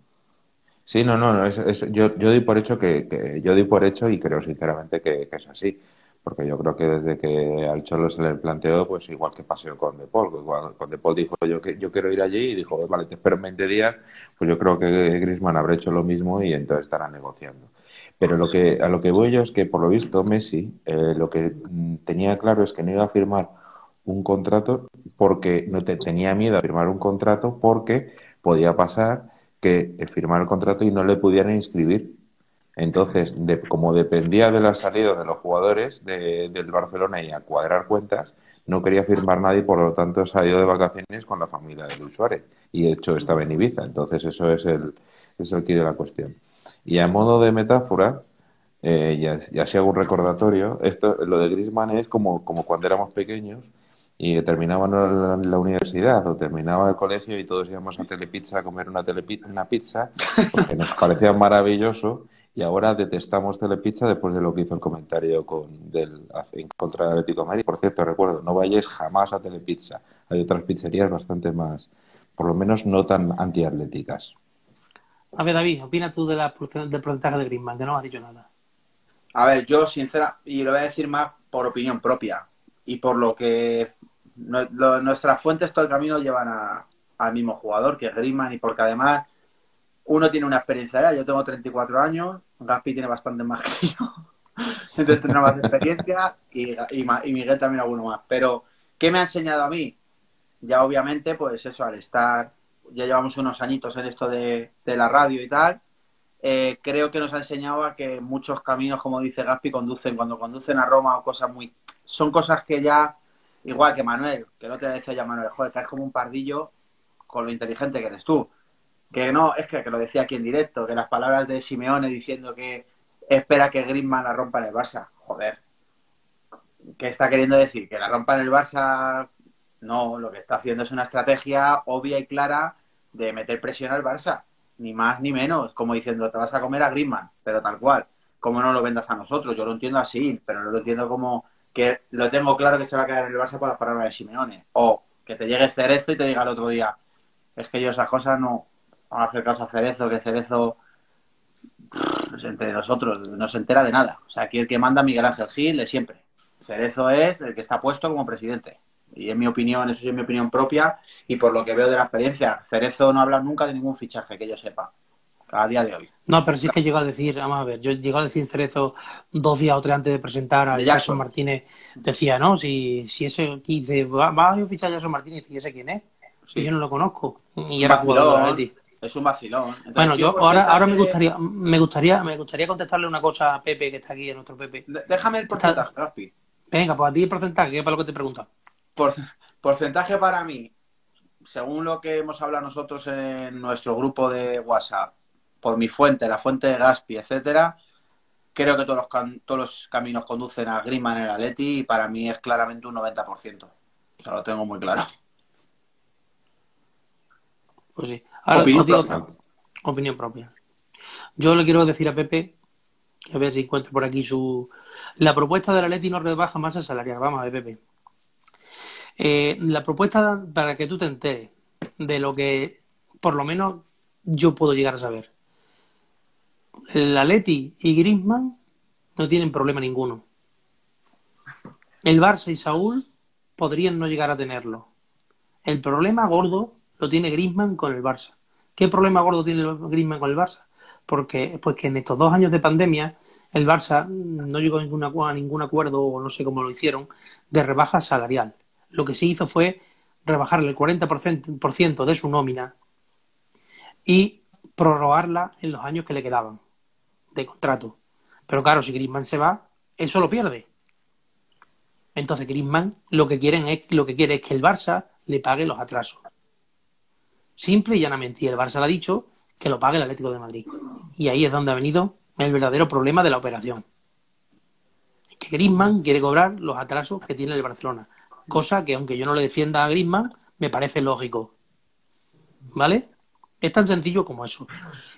Sí, no, no, yo, yo doy por hecho que, yo doy por hecho y creo sinceramente que, es así. Porque yo creo que desde que al Cholo se le planteó, pues igual que pasó con De Paul, cuando De Paul dijo yo que yo quiero ir allí y dijo, vale, te espero en 20 días, pues yo creo que Griezmann habrá hecho lo mismo y entonces estará negociando. Pero lo que, a lo que voy yo es que, por lo visto, Messi eh, lo que mm, tenía claro es que no iba a firmar un contrato porque no te, tenía miedo a firmar un contrato porque podía pasar que firmar el contrato y no le pudieran inscribir. Entonces, como dependía de la salida de los jugadores del Barcelona y a cuadrar cuentas, no quería firmar nadie, por lo tanto salió de vacaciones con la familia de Luis Suárez y de hecho estaba en Ibiza. Entonces, eso es el, es quid de la cuestión. Y a modo de metáfora, eh, y, así hago un recordatorio, esto, lo de Grisman es como, como cuando éramos pequeños y terminaban la, la, universidad o terminaba el colegio y todos íbamos a Telepizza a comer una, una pizza porque nos parecía maravilloso y ahora detestamos Telepizza después de lo que hizo el comentario con, del, en contra del Atlético de Madrid. Por cierto, recuerdo, no vayáis jamás a Telepizza. Hay otras pizzerías bastante más, por lo menos no tan antiatléticas. A ver, David, opina tú de la, del porcentaje de Griezmann, que no has dicho nada. A ver, yo sincera, y lo voy a decir más por opinión propia y por lo que nuestras fuentes todo el camino llevan al mismo jugador, que es Griezmann, y porque además uno tiene una experiencia ya, yo tengo 34 años, Gaspi tiene bastante más que yo, entonces tendrá más experiencia y, Miguel también alguno más. Pero, ¿qué me ha enseñado a mí? Ya obviamente, pues eso, al estar ya llevamos unos añitos en esto de, la radio y tal, eh, creo que nos ha enseñado a que muchos caminos, como dice Gaspi, conducen, cuando conducen a Roma o cosas muy... Son cosas que ya, igual que Manuel, que no te decía ya Manuel, joder, que es como un pardillo con lo inteligente que eres tú. Que no, es que, que, lo decía aquí en directo, que las palabras de Simeone diciendo que espera que Griezmann la rompa en el Barça. Joder. ¿Qué está queriendo decir? ¿Que la rompa en el Barça? No, lo que está haciendo es una estrategia obvia y clara de meter presión al Barça, ni más ni menos, como diciendo, te vas a comer a Griezmann, pero tal cual. Como no lo vendas a nosotros? Yo lo entiendo así, pero no lo entiendo como que lo tengo claro que se va a quedar en el Barça por las palabras de Simeone. O que te llegue Cerezo y te diga el otro día, es que yo esas cosas no van a hacer caso a Cerezo, que Cerezo pues, entre nosotros no se entera de nada. O sea, aquí el que manda Miguel Ángel Gil de siempre. Cerezo es el que está puesto como presidente. Y en mi opinión, eso es mi opinión propia y por lo que veo de la experiencia, Cerezo no habla nunca de ningún fichaje que yo sepa, a día de hoy. No, pero sí es que llegó a decir, vamos a ver, yo llego a decir Cerezo dos días o tres antes de presentar a Jackson Martínez, decía, no, si, si ese dice, va, va a fichar a Jackson Martínez y ese quién es, sí. yo no lo conozco. Y era jugador de Es un vacilón. Entonces, bueno, yo ahora, ahora me gustaría, me gustaría, me gustaría contestarle una cosa a Pepe que está aquí, a nuestro Pepe. Déjame el porcentaje, Raspi. Venga, pues a ti el porcentaje, que es para lo que te pregunta. Por, porcentaje para mí, según lo que hemos hablado nosotros en nuestro grupo de WhatsApp, por mi fuente, la fuente de Gaspi, etcétera, creo que todos los, todos los caminos conducen a Griezmann en el Atleti y para mí es claramente un 90%. O sea, lo tengo muy claro. Pues sí. Ahora, opinión, propia. opinión propia. Yo le quiero decir a Pepe, a ver si encuentro por aquí su... La propuesta del Atleti no rebaja más el salarial. Vamos a ver, Pepe. Eh, la propuesta para que tú te enteres de lo que por lo menos yo puedo llegar a saber. El y Griezmann no tienen problema ninguno. El Barça y Saúl podrían no llegar a tenerlo. El problema gordo lo tiene Griezmann con el Barça. ¿Qué problema gordo tiene Griezmann con el Barça? Porque pues que en estos dos años de pandemia el Barça no llegó a ningún, a ningún acuerdo, o no sé cómo lo hicieron, de rebaja salarial lo que se hizo fue rebajarle el 40% de su nómina y prorrogarla en los años que le quedaban de contrato. Pero claro, si Griezmann se va, eso lo pierde. Entonces Griezmann lo que quieren es lo que quiere es que el Barça le pague los atrasos. Simple y llanamente. Y el Barça le ha dicho que lo pague el Atlético de Madrid. Y ahí es donde ha venido el verdadero problema de la operación. Que Griezmann quiere cobrar los atrasos que tiene el Barcelona cosa que aunque yo no le defienda a Griezmann, me parece lógico. ¿Vale? Es tan sencillo como eso.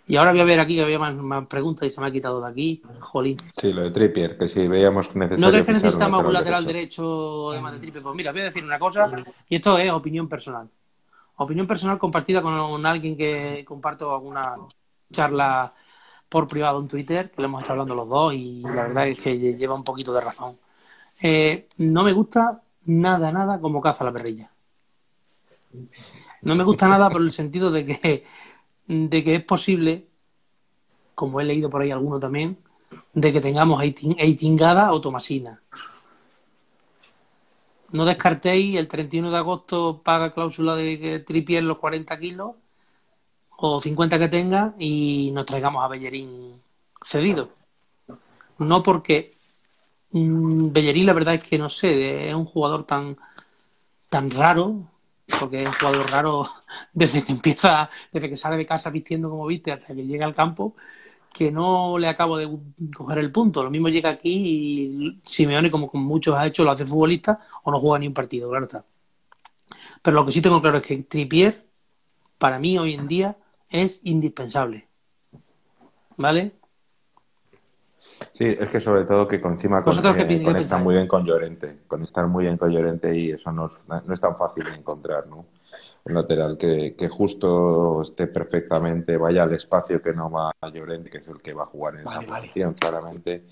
Y ahora voy a ver aquí que había más, preguntas y se me ha quitado de aquí. Jolín. Sí, lo de Trippier, que si veíamos necesario. ¿No crees que necesitamos un lateral derecho, además de Trippier? Pues mira, voy a decir una cosa, y esto es opinión personal. Opinión personal compartida con alguien que comparto alguna charla por privado en Twitter, que lo hemos estado hablando los dos, y la verdad es que lleva un poquito de razón. Eh, no me gusta nada, nada como caza la perrilla. No me gusta nada por el sentido de que, de que es posible, como he leído por ahí alguno también, de que tengamos Eitingada o Tomasina. No descartéis el 31 de agosto paga cláusula de que los 40 kilos o 50 que tenga y nos traigamos a Bellerín cedido. No porque mm, Bellerín la verdad es que no sé, es un jugador tan tan raro, porque es un jugador raro desde que empieza, desde que sale de casa vistiendo como viste hasta que llega al campo, que no le acabo de coger el punto. Lo mismo llega aquí y Simeone, como con muchos ha hecho, lo hace futbolista o no juega ni un partido, claro está. Pero lo que sí tengo claro es que Tripier, para mí hoy en día, es indispensable. ¿Vale? Sí, es que sobre todo que encima con, eh, conecta muy bien con Llorente, conectar muy bien con Llorente y eso no, no es tan fácil de encontrar, ¿no? un lateral que, que, justo esté perfectamente, vaya al espacio que no va a Llorente, que es el que va a jugar en esa posición, claramente.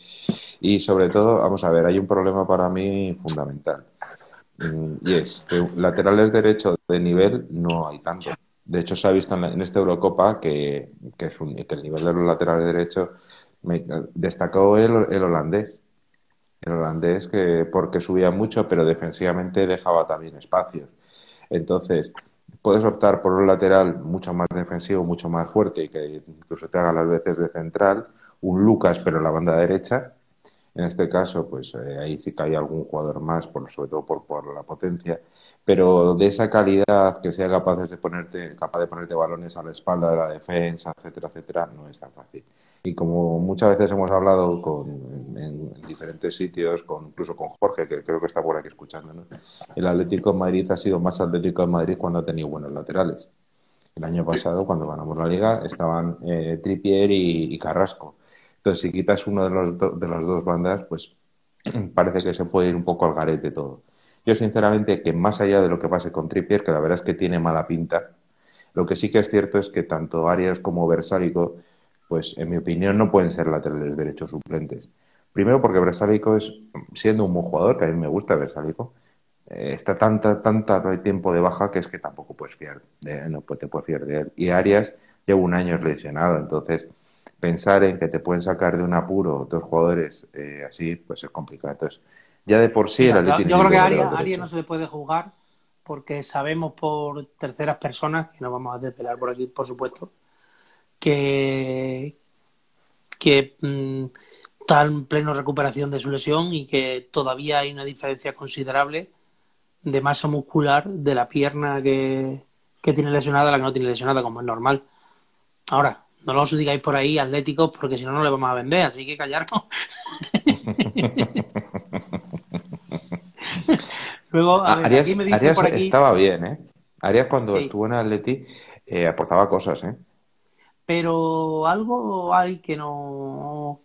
Y sobre todo, vamos a ver, hay un problema para mí fundamental. Mm, y es que laterales derechos de nivel no hay tanto. De hecho, se ha visto en, esta Eurocopa que, que, es un, que, el nivel de los laterales derechos destacó el, el holandés el holandés que porque subía mucho pero defensivamente dejaba también espacios entonces puedes optar por un lateral mucho más defensivo, mucho más fuerte y que incluso te haga las veces de central, un Lucas pero la banda derecha. En este caso, pues eh, ahí sí que hay algún jugador más, por, sobre todo por, por la potencia, pero de esa calidad que sea capaz de ponerte, capaz de ponerte balones a la espalda de la defensa, etcétera, etcétera, no es tan fácil. Y como muchas veces hemos hablado con, en, diferentes sitios, con, incluso con Jorge, que creo que está por aquí escuchándonos, el Atlético de Madrid ha sido más Atlético de Madrid cuando ha tenido buenos laterales. El año pasado, cuando ganamos la liga, estaban eh, Trippier y, Carrasco. Entonces, si quitas uno de, los de las dos bandas, pues parece que se puede ir un poco al garete todo. Yo, sinceramente, que más allá de lo que pase con Trippier, que la verdad es que tiene mala pinta, lo que sí que es cierto es que tanto Arias como Versálico pues en mi opinión no pueden ser laterales derechos suplentes. Primero porque Versálico es, siendo un buen jugador, que a mí me gusta Versálico, eh, está tanta, tanta tiempo de baja que es que tampoco puedes fiar de no te puedes fiar de él. Y Arias lleva un año lesionado, entonces pensar en que te pueden sacar de un apuro otros jugadores eh, así, pues es complicado. Entonces, ya de por sí el Yo creo que Arias, Arias no se le puede jugar porque sabemos por terceras personas, que no vamos a desvelar por aquí, por supuesto, que, que mm, está en pleno recuperación de su lesión y que todavía hay una diferencia considerable de masa muscular de la pierna que, tiene lesionada a la que no tiene lesionada, como es normal. Ahora, no lo os digáis por ahí atléticos porque si no, no le vamos a vender, así que callarnos. Luego, Arias, estaba bien, ¿eh? Arias cuando estuvo en Atleti eh, aportaba cosas, ¿eh? Pero algo hay que no.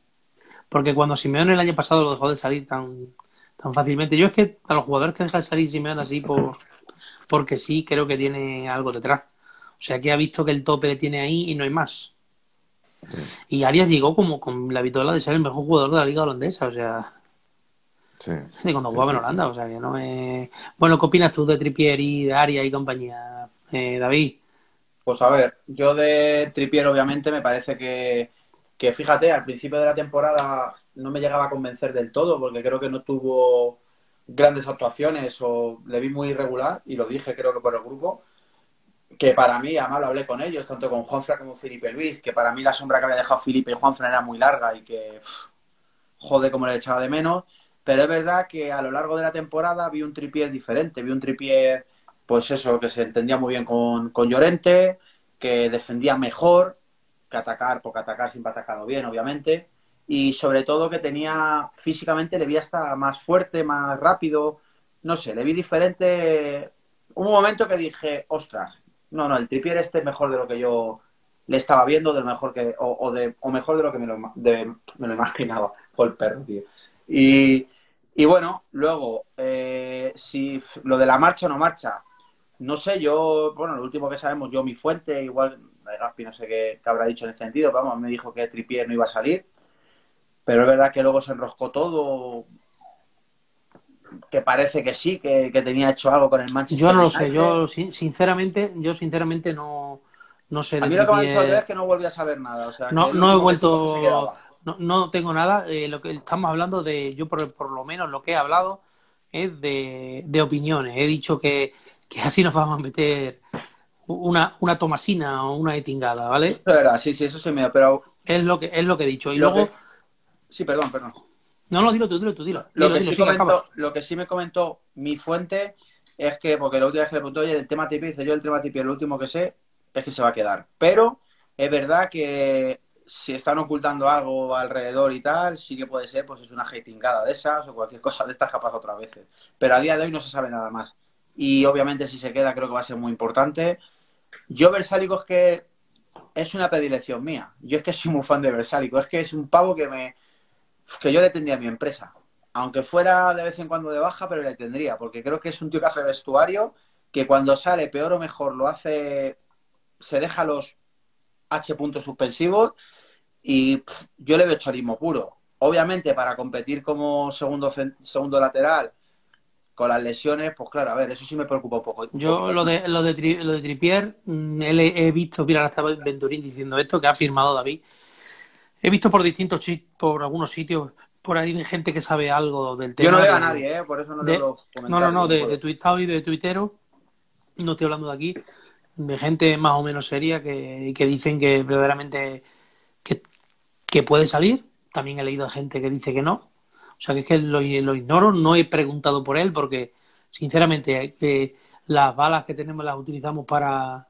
Porque cuando Simeone el año pasado lo dejó de salir tan, tan fácilmente, yo es que a los jugadores que dejan de salir Simeone así por porque sí, creo que tiene algo detrás. O sea que ha visto que el tope le tiene ahí y no hay más. Y Arias llegó como con la vitola de ser el mejor jugador de la liga holandesa, o sea. Sí. De cuando jugaba en Holanda, o sea que no es. Bueno, ¿qué opinas tú de Trippier y de Arias y compañía, eh, David? Pues a ver, yo de Tripier obviamente me parece que, que, fíjate, al principio de la temporada no me llegaba a convencer del todo porque creo que no tuvo grandes actuaciones o le vi muy irregular y lo dije creo que por el grupo que para mí, además lo hablé con ellos, tanto con Juanfra como Felipe Luis, que para mí la sombra que había dejado Felipe y Juanfra era muy larga y que jode como le echaba de menos, pero es verdad que a lo largo de la temporada vi un Tripier diferente, vi un Tripier pues eso, que se entendía muy bien con, con Llorente, que defendía mejor que atacar, porque atacar siempre ha atacado bien, obviamente, y sobre todo que tenía físicamente, le vi hasta más fuerte, más rápido, no sé, le vi diferente. un momento que dije, ostras, no, no, el tripier este es mejor de lo que yo le estaba viendo, de mejor que, o, de, o mejor de lo que me lo, me lo imaginaba. Fue el perro, tío. Y, y bueno, luego, eh, si lo de la marcha o no marcha, no sé, yo, bueno, lo último que sabemos, yo mi fuente, igual, Gaspi no sé qué, habrá dicho en ese sentido, vamos, me dijo que Tripier no iba a salir, pero es verdad que luego se enroscó todo. que parece que sí, que, que tenía hecho algo con el Manchester Yo no lo sé, yo sin- sinceramente, yo sinceramente no, no sé. A mí lo que me han dicho es que no volví a saber nada. O sea, No, no he vuelto, no, no tengo nada. eh, lo que estamos hablando de, yo por, por lo menos lo que he hablado es de, de opiniones. He dicho que, que así nos vamos a meter una, una tomasina o una etingada, ¿vale? Eso es verdad, sí, sí, eso sí me pero Es lo que, es lo que he dicho. Y lo luego, que- Sí, perdón, perdón. no, no, dilo tú, dilo tú, dilo. Lo Dilo, que, dilo, sí sigue, acaba. comentó, lo que sí me comentó mi fuente es que, porque la última vez que le preguntó, oye, el tema tipi, dice yo el tema tipi, lo último que sé es que se va a quedar. Pero es verdad que si están ocultando algo alrededor y tal, sí que puede ser, pues es una hatingada de esas o cualquier cosa de estas ha pasado otras veces. Pero a día de hoy no se sabe nada más. Y obviamente si se queda creo que va a ser muy importante. Yo Versálico es que es una predilección mía. Yo es que soy muy fan de Versálico. Es que es un pavo que me que yo le tendría a mi empresa. Aunque fuera de vez en cuando de baja, pero le tendría, porque creo que es un tío que hace vestuario, que cuando sale peor o mejor lo hace, se deja los H puntos suspensivos y yo le veo chorismo puro. Obviamente para competir como segundo, segundo lateral con las lesiones, pues claro, a ver, eso sí me preocupa un poco. Yo lo de lo de, Tri- lo de Trippier, mm, él he, he visto, mira, ahora estaba Venturín diciendo esto, que ha firmado David. He visto por distintos por algunos sitios, por ahí de gente que sabe algo del tema. Yo no leo a nadie, ¿eh? por eso no de- los No, no, no, de, de tuitado y de tuitero, no estoy hablando de aquí, de gente más o menos seria que, que dicen que verdaderamente que, que puede salir. También he leído a gente que dice que no. O sea que es que lo, ignoro, no he preguntado por él porque, sinceramente, eh, las balas que tenemos las utilizamos para,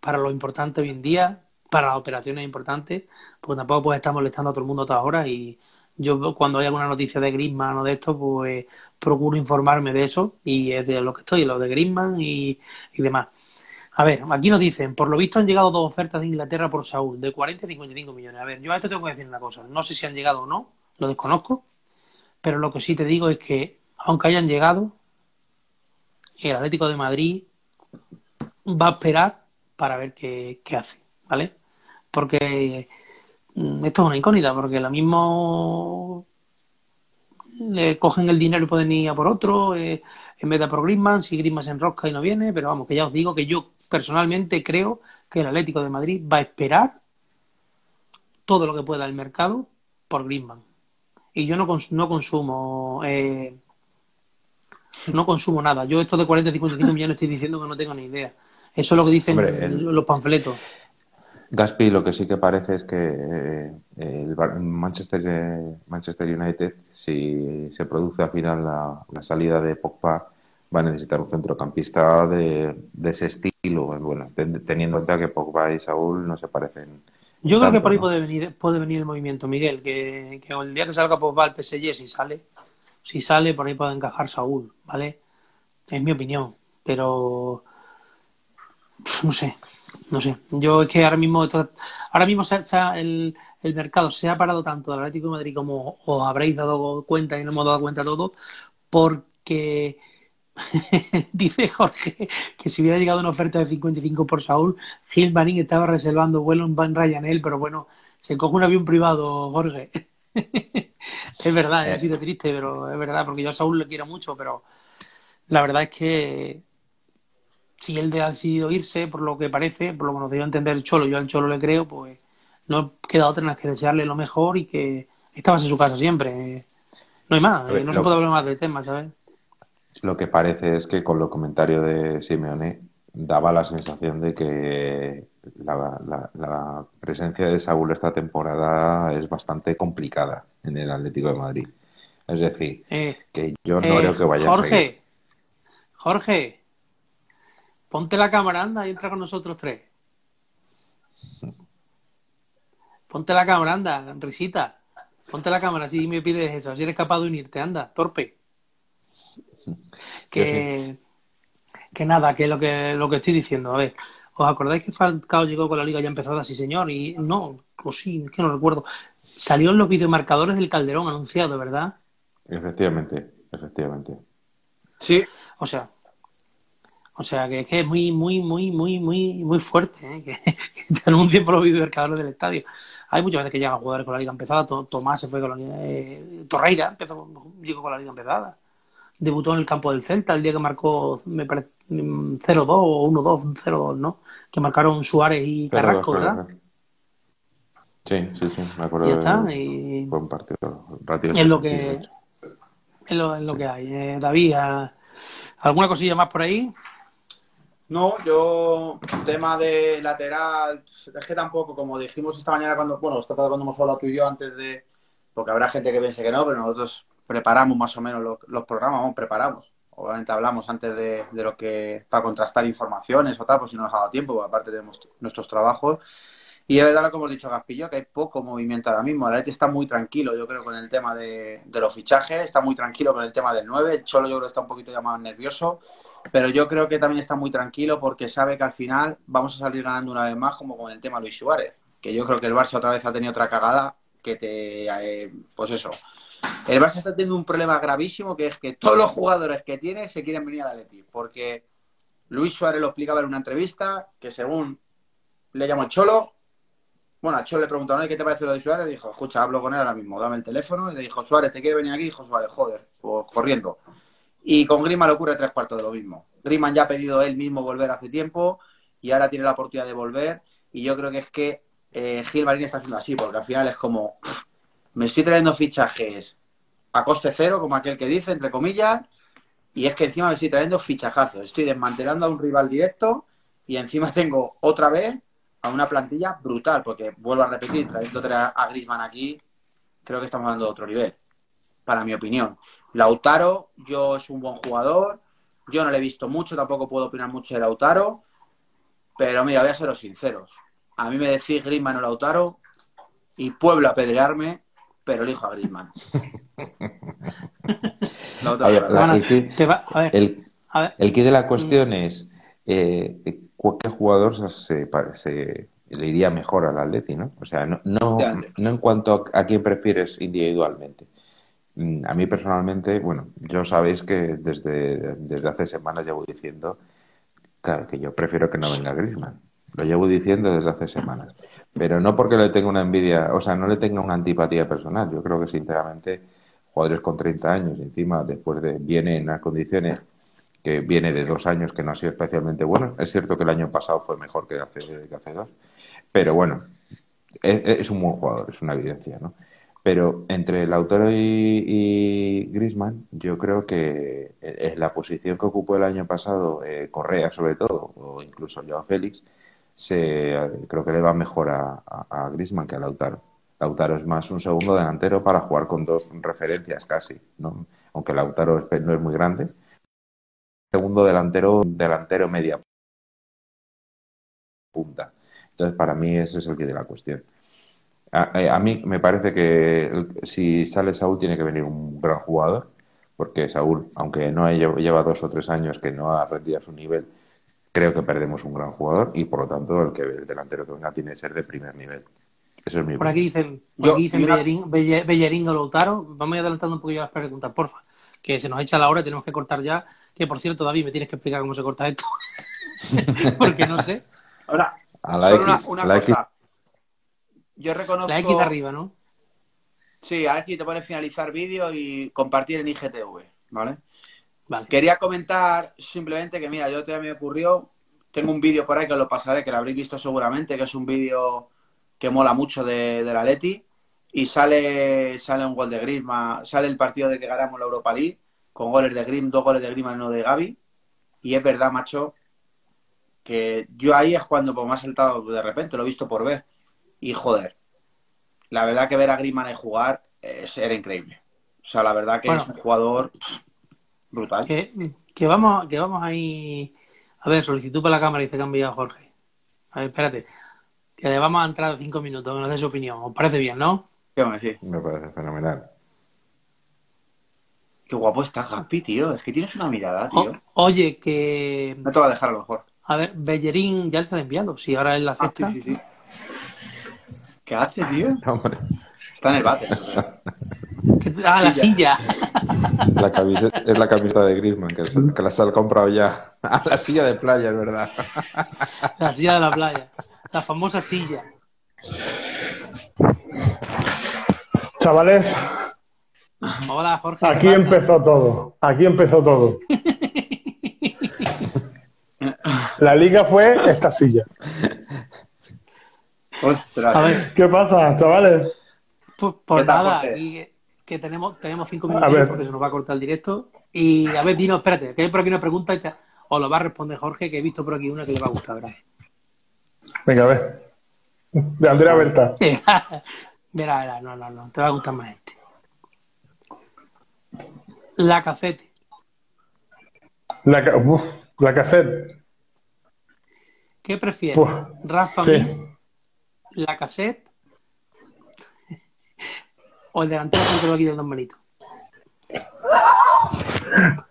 para lo importante hoy en día, para las operaciones importantes, porque tampoco pues estar molestando a todo el mundo a todas horas y yo cuando hay alguna noticia de Griezmann o de esto, pues procuro informarme de eso y es de lo que estoy, lo de Griezmann y, y demás. A ver, aquí nos dicen, por lo visto han llegado dos ofertas de Inglaterra por Saúl, de 40 y 55 millones. A ver, yo a esto tengo que decir una cosa, no sé si han llegado o no, lo desconozco, pero lo que sí te digo es que, aunque hayan llegado, el Atlético de Madrid va a esperar para ver qué, hace, ¿vale? Porque mm, esto es una incógnita, porque lo mismo le cogen el dinero y pueden ir a por otro, eh, en vez de por Griezmann, si Griezmann se enrosca y no viene, pero vamos, que ya os digo que yo personalmente creo que el Atlético de Madrid va a esperar todo lo que pueda el mercado por Griezmann. Y yo no, cons- no consumo eh, no consumo nada. Yo esto de 40 55 millones estoy diciendo que no tengo ni idea. Eso es lo que dicen Hombre, el- los panfletos. Gaspi lo que sí que parece es que eh, el Manchester, eh, Manchester United, si se produce al final la, la salida de Pogba, va a necesitar un centrocampista de, de ese estilo. Bueno, ten- teniendo en cuenta que Pogba y Saúl no se parecen. Yo creo que por ahí puede venir, puede venir el movimiento, Miguel, que, que el día que salga Pogba al PSG, si sale, si sale, por ahí puede encajar Saúl, ¿vale? Es mi opinión, pero no sé, no sé. Yo es que ahora mismo ahora mismo se se el, el mercado se ha parado tanto del Atlético de Madrid como os habréis dado cuenta y no hemos dado cuenta todos, porque dice Jorge que si hubiera llegado una oferta de 55 por Saúl, Gil Marín estaba reservando vuelo en Van Ryanair, pero bueno, se coge un avión privado, Jorge. es verdad, eh, ha sido triste, pero es verdad, porque yo a Saúl le quiero mucho, pero la verdad es que si él ha decidido irse, por lo que parece, por lo que nos dio a entender el Cholo, yo al Cholo le creo, pues no queda otra más que desearle lo mejor y que esta va a ser su casa siempre. eh. No hay más, ver, eh, no se puede hablar más del tema, ¿sabes? Lo que parece es que con los comentarios de Simeone daba la sensación de que la, la- la presencia de Saúl esta temporada es bastante complicada en el Atlético de Madrid. Es decir, Eh, que yo no eh, creo que vaya a seguir. Jorge, Jorge, ponte la cámara, anda, y entra con nosotros tres. Ponte la cámara, anda, risita. Ponte la cámara, si me pides eso, si eres capaz de unirte, anda, torpe. Que, que nada, que lo que lo que estoy diciendo, a ver, ¿os acordáis que Falcao llegó con la liga ya empezada, sí señor? Y no, o sí, es que no recuerdo. Salió en los videomarcadores del Calderón anunciado, ¿verdad? Efectivamente, efectivamente. Sí, O sea, o sea que es que es muy, muy, muy, muy, muy, muy fuerte ¿eh? que, que te anuncien por los videomarcadores del estadio. Hay muchas veces que llegan jugadores con la liga empezada. To- Tomás se fue con la liga. eh, Torreira empezó, llegó con la liga empezada. Debutó en el campo del Celta el día que marcó me parece 0-2 o 1-2, 0-2, ¿no? Que marcaron Suárez y Carrasco, ¿verdad? Sí, sí, sí, me acuerdo. Y ya está. Y... Fue un partido Es lo que, es lo, es lo que hay. Eh, David, ¿alguna cosilla más por ahí? No, yo, tema de lateral, es que tampoco, como dijimos esta mañana cuando, bueno, esta tarde cuando hemos hablado tú y yo antes de, porque habrá gente que piense que no, pero nosotros preparamos más o menos los, programas, vamos, preparamos. Obviamente hablamos antes de, de, lo que, para contrastar informaciones o tal, pues si no nos ha dado tiempo, aparte tenemos nuestros trabajos. Y es verdad, como hemos dicho Gaspillo, que hay poco movimiento ahora mismo. El Atleti está muy tranquilo, yo creo, con el tema de, de, los fichajes, está muy tranquilo con el tema del 9. El Cholo yo creo está un poquito ya más nervioso, pero yo creo que también está muy tranquilo porque sabe que al final vamos a salir ganando una vez más, como con el tema Luis Suárez, que yo creo que el Barça otra vez ha tenido otra cagada que te... Eh, pues eso. El Barça está teniendo un problema gravísimo que es que todos los jugadores que tiene se quieren venir al Atleti, porque Luis Suárez lo explicaba en una entrevista que según le llamó Cholo, bueno, a Cholo le preguntaron, ¿qué te parece lo de Suárez? Dijo, escucha, hablo con él ahora mismo, dame el teléfono. Y le dijo, Suárez, ¿te quiere venir aquí? Dijo, Suárez, joder, pues corriendo. Y con Griezmann le ocurre tres cuartos de lo mismo. Griezmann ya ha pedido él mismo volver hace tiempo y ahora tiene la oportunidad de volver. Y yo creo que es que eh, Gil Marín está haciendo así, porque al final es como, me estoy trayendo fichajes a coste cero, como aquel que dice, entre comillas, y es que encima me estoy trayendo fichajazos. Estoy desmantelando a un rival directo y encima tengo otra vez a una plantilla brutal, porque vuelvo a repetir, trayendo a Griezmann aquí, creo que estamos hablando de otro nivel, para mi opinión. Lautaro, yo es un buen jugador, yo no le he visto mucho, tampoco puedo opinar mucho de Lautaro, pero mira, voy a seros sinceros. A mí me decís Griezmann o Lautaro y Pueblo a pedrearme, pero elijo a Griezmann. el, que de la cuestión es eh, qué jugador se, se, le iría mejor al Atleti, ¿no? O sea, no, no, no en cuanto a, a quién prefieres individualmente. Mm, a mí personalmente, bueno, yo sabéis que desde, desde hace semanas llevo diciendo claro, que yo prefiero que no venga Griezmann. Lo llevo diciendo desde hace semanas. Pero no porque le tenga una envidia, o sea, no le tenga una antipatía personal. Yo creo que sinceramente jugadores con 30 años encima después de viene en las condiciones que viene de dos años que no ha sido especialmente bueno. Es cierto que el año pasado fue mejor que hace, dos, pero bueno, es, es, un buen jugador, es una evidencia, ¿no? Pero entre Lautaro y, y Grisman, yo creo que en la posición que ocupó el año pasado eh, Correa, sobre todo, o incluso Joao Félix, se, creo que le va mejor a, a, Grisman que a Lautaro. Lautaro es más un segundo delantero para jugar con dos referencias casi, ¿no? aunque Lautaro no es muy grande, segundo delantero, delantero media punta. Entonces, para mí ese es el que de la cuestión. A, eh, a, mí me parece que si sale Saúl tiene que venir un gran jugador, porque Saúl, aunque no lleva dos o tres años que no ha rendido su nivel, creo que perdemos un gran jugador y por lo tanto el que el delantero que venga tiene que ser de primer nivel. Eso es mi Por aquí dicen, por Yo, aquí dicen una... Bellerín, Bellerín o Lautaro. Vamos adelantando un poquito las preguntas, porfa. Que se nos echa la hora y tenemos que cortar ya. Que por cierto, David, me tienes que explicar cómo se corta esto. Porque no sé. Ahora, a la solo X, una, a la una X. cosa. Yo reconozco. La X de arriba, ¿no? Sí, aquí te pone finalizar vídeo y compartir en IGTV, ¿vale? Vale. Quería comentar simplemente que, mira, yo te me ocurrió, tengo un vídeo por ahí que os lo pasaré, que lo habréis visto seguramente, que es un vídeo que mola mucho de, de la Leti y sale, sale un gol de Griezmann, sale el partido de que ganamos la Europa League con goles de Grimm, dos goles de Griezmann y uno de Gaby y es verdad, macho, que yo ahí es cuando pues, me ha saltado de repente, lo he visto por ver y joder, la verdad que ver a Griezmann jugar es, era increíble. O sea, la verdad que Bueno. es un jugador pff, brutal. Que, que vamos, que vamos ahí. A ver, solicitud para la cámara, dice que ha enviado Jorge. A ver, espérate. Que le vamos a entrar cinco minutos, que nos dé su opinión. ¿Os parece bien, no? ¿Qué vamos a decir? Me parece fenomenal. Qué guapo está Gaspi, tío. Es que tienes una mirada, O- tío. oye, que. No te va a dejar a lo mejor. A ver, Bellerín ya se lo ha enviado. Si ahora es la Ah, sí, fiesta. sí, sí. ¿Qué hace, tío? Está en el bate. Que- ah, la silla. la camiseta, es la camiseta de Griezmann, que, se- que la se ha comprado ya. A la silla de playa, es verdad. La silla de la playa. La famosa silla. Chavales, Hola, Jorge. ¿qué Aquí empezó todo. Aquí empezó todo. La liga fue esta silla. Ostras. A ver, ¿Qué pasa, chavales? pues, pues ¿Qué tal, nada, aquí que, tenemos, tenemos cinco minutos porque se nos va a cortar el directo. Y a ver, dinos, espérate, que hay por aquí una pregunta y te- os lo va a responder Jorge, que he visto por aquí una que le va a gustar, ¿verdad? Venga, a ver. De Andrea Berta. verá, verá, no, no, no, te va a gustar más este. La cacete. La, ca- uf, la cassette. ¿Qué prefieres? Uf, ¿Rafa sí. La cassette o el delantero centro aquí del Don Benito?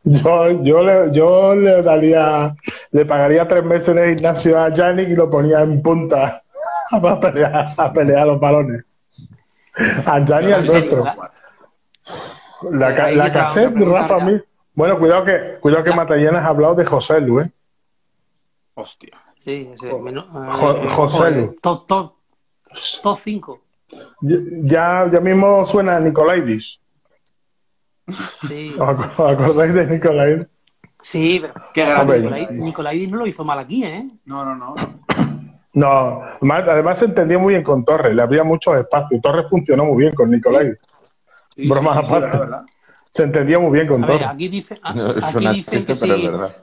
Yo, yo, le, yo le daría, le pagaría tres meses de gimnasio a Yannick y lo ponía en punta a pelear, a pelear los balones. A Yannick al En nuestro. La, la cassette, Rafa. Mir. Bueno, cuidado que, cuidado que La- Matallanas ha hablado de José Lu, ¿eh? Hostia. Sí, sí. eh, José joder, Lu. Top, top, top 5. Ya, ya mismo suena Nicolaidis. Sí, ¿Os ac- os acordáis de Nicolaidis? sí, pero Qué grande. Nicolai- Nicolaidis no lo hizo mal aquí, ¿eh? No, no, no. No, además, se entendía muy bien con Torres, le había muchos espacios. Torres funcionó muy bien con Nicolaidis. Sí, Bromas sí, sí, aparte. verdad. Se entendía muy bien con A ver, Torres. aquí, dice, a- No, es aquí dicen chiste, que verdad.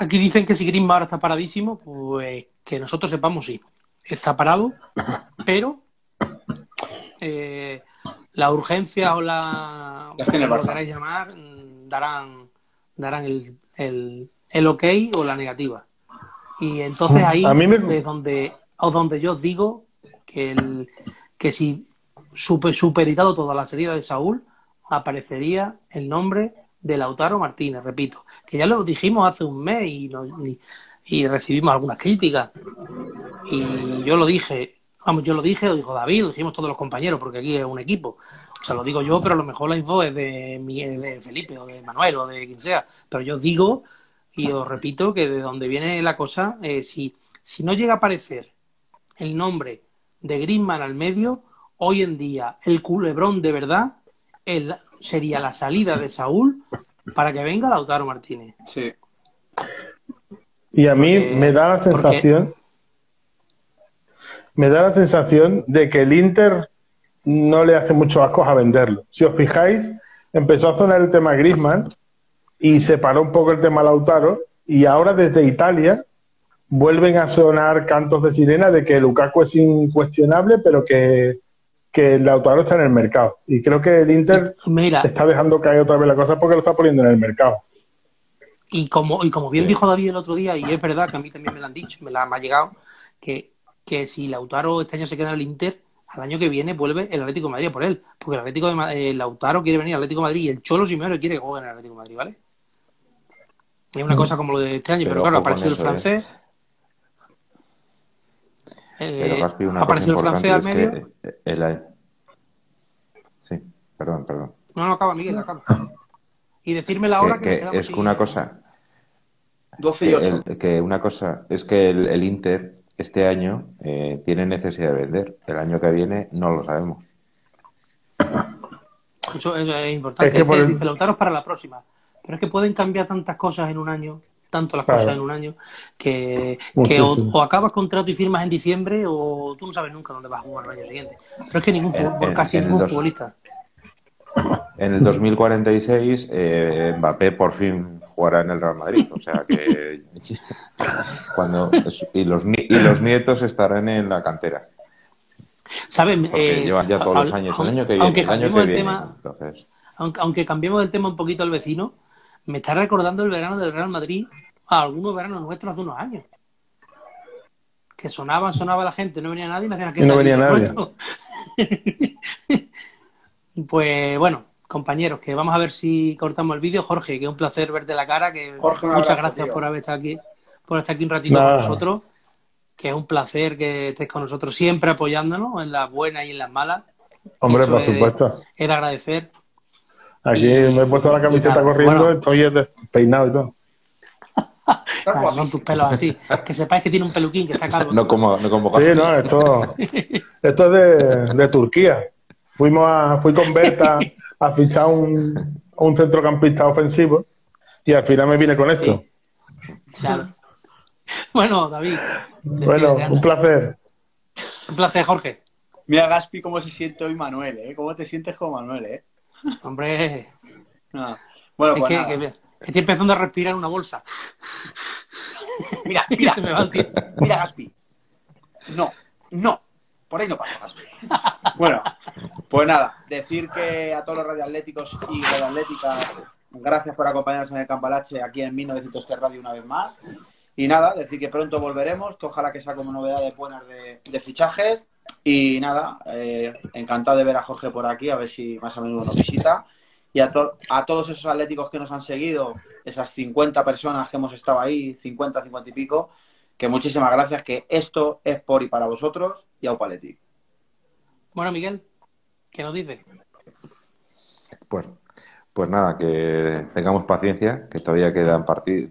Aquí dicen que si Griezmann ahora está paradísimo, pues que nosotros sepamos sí. Está parado, pero eh, la urgencia o la Las tiene el como lo Barça. queráis llamar mm, darán darán el, el, el ok o la negativa. Y entonces ahí A mí me- es donde, o donde yo os digo que, el, que si super, superitado toda la salida de Saúl, aparecería el nombre de Lautaro Martínez, repito, que ya lo dijimos hace un mes y, y, y recibimos algunas críticas. Y yo lo dije, vamos, yo lo dije, lo dijo David, lo dijimos todos los compañeros, porque aquí es un equipo. O sea, lo digo yo, pero a lo mejor la info es de, mi- de Felipe o de Manuel o de quien sea. Pero yo digo y os repito que de donde viene la cosa, eh, si, si no llega a aparecer el nombre de Griezmann al medio, hoy en día el culebrón de verdad el- sería la salida de Saúl para que venga Lautaro Martínez. Sí. Y a mí me da la sensación, me da la sensación de que el Inter no le hace mucho asco a venderlo. Si os fijáis, empezó a sonar el tema Griezmann y se paró un poco el tema Lautaro y ahora desde Italia vuelven a sonar cantos de sirena de que Lukaku es incuestionable, pero que, que Lautaro está en el mercado. Y creo que el Inter Mira, está dejando caer otra vez la cosa porque lo está poniendo en el mercado. Y como, y como bien Sí. dijo David el otro día, y es verdad que a mí también me lo han dicho, me, la, me ha llegado, que, que si Lautaro este año se queda en el Inter, al año que viene vuelve el Atlético de Madrid por él. Porque el Atlético de Ma- eh, Lautaro quiere venir al Atlético de Madrid y el Cholo Simeone quiere que juegue en el Atlético de Madrid, ¿vale? Es una cosa como lo de este año, pero, Pero claro, ha aparecido el ¿eh? francés. Eh, Gaspi, una ha aparecido el francés al medio. que el- Sí, perdón, perdón. No, no, acaba, Miguel, acaba. Y decirme la hora Que, es que una cosa, 12 y que, 8. el- que una cosa es que el, el Inter este año eh, tiene necesidad de vender. El año que viene no lo sabemos. Eso, es importante. Es que por dice Lautaro para la próxima. Pero es que pueden cambiar tantas cosas en un año, tanto las Claro. cosas en un año, que, que o, acabas contrato y firmas en diciembre o tú no sabes nunca dónde vas a jugar el año siguiente. Pero es que ningún, En- fútbol- en- casi en el ningún dos- futbolista. En el 2046 eh, Mbappé por fin jugará en el Real Madrid. O sea que cuando y los ni- y los nietos estarán en la cantera. ¿Sabes? Porque Eh, llevan ya todos los años. El año que viene. Aunque El año cambiemos que el viene. tema, Entonces, aunque, aunque cambiemos el tema un poquito al vecino, me está recordando el verano del Real Madrid a algunos veranos nuestros hace unos años. Que sonaba, sonaba la gente, no venía nadie y no hacían que Y no venía nadie. pues bueno, compañeros, que vamos a ver si cortamos el vídeo. Jorge, que es un placer verte la cara, que Jorge, muchas abrazo, gracias tío. por haber estado aquí, por estar aquí un ratito Nada. con nosotros. Que es un placer que estés con nosotros siempre apoyándonos en las buenas y en las malas. Hombre, Eso por es- supuesto. Era agradecer. Aquí Y- me he puesto la camiseta corriendo, bueno. estoy peinado y todo. Ah, son tus pelos así. Que sepáis que tiene un peluquín que está calvo. no como, no como Sí, no, esto, esto es de, de Turquía. Fuimos a, fui con Berta a fichar un, un centrocampista ofensivo y al final me vine con esto. Claro. Bueno, David. Bueno, un placer. Un placer, Jorge. Mira, Gaspi, cómo se siente hoy Manuel, ¿eh? ¿Cómo te sientes con Manuel, eh? Hombre, Ah. Bueno, es pues que, nada. que- estoy empezando a respirar una bolsa. Mira, Que mira, se me va el tiempo. mira, Gaspi. No, no. Por ahí no pasa, Gaspi. Bueno, pues nada, decir que a todos los radioatléticos y radioatléticas, gracias por acompañarnos en el Campalache aquí en 1903 Radio una vez más. Y nada, decir que pronto volveremos, que ojalá que sea como novedades buenas de, de fichajes. Y nada, eh, encantado de ver a Jorge por aquí, a ver si más o menos nos visita. Y a, a todos esos atléticos que nos han seguido, esas 50 personas que hemos estado ahí, 50, 50 y pico, que muchísimas gracias, que esto es por y para vosotros y a Upaletti. Bueno, Miguel, ¿qué nos dice? Pues, pues nada, que tengamos paciencia, que todavía quedan partidos,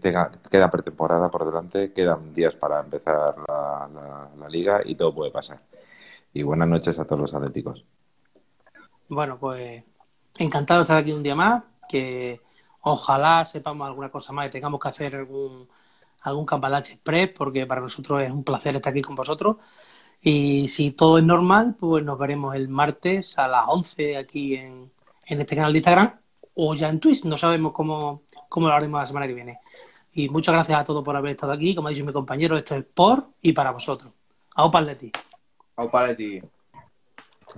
queda pretemporada por delante, quedan días para empezar la, la- la liga y todo puede pasar. Y buenas noches a todos los atléticos. Bueno, pues encantado de estar aquí un día más, que ojalá sepamos alguna cosa más y tengamos que hacer algún, algún Campalache Express, porque para nosotros es un placer estar aquí con vosotros. Y si todo es normal, pues nos veremos el martes a las 11 aquí en, en este canal de Instagram o ya en Twitch, no sabemos cómo, cómo lo haremos la semana que viene. Y muchas gracias a todos por haber estado aquí, como ha dicho mi compañero, esto es por y para vosotros. A Opaletti. A Upaletti.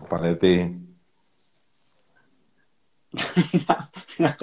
Paletti.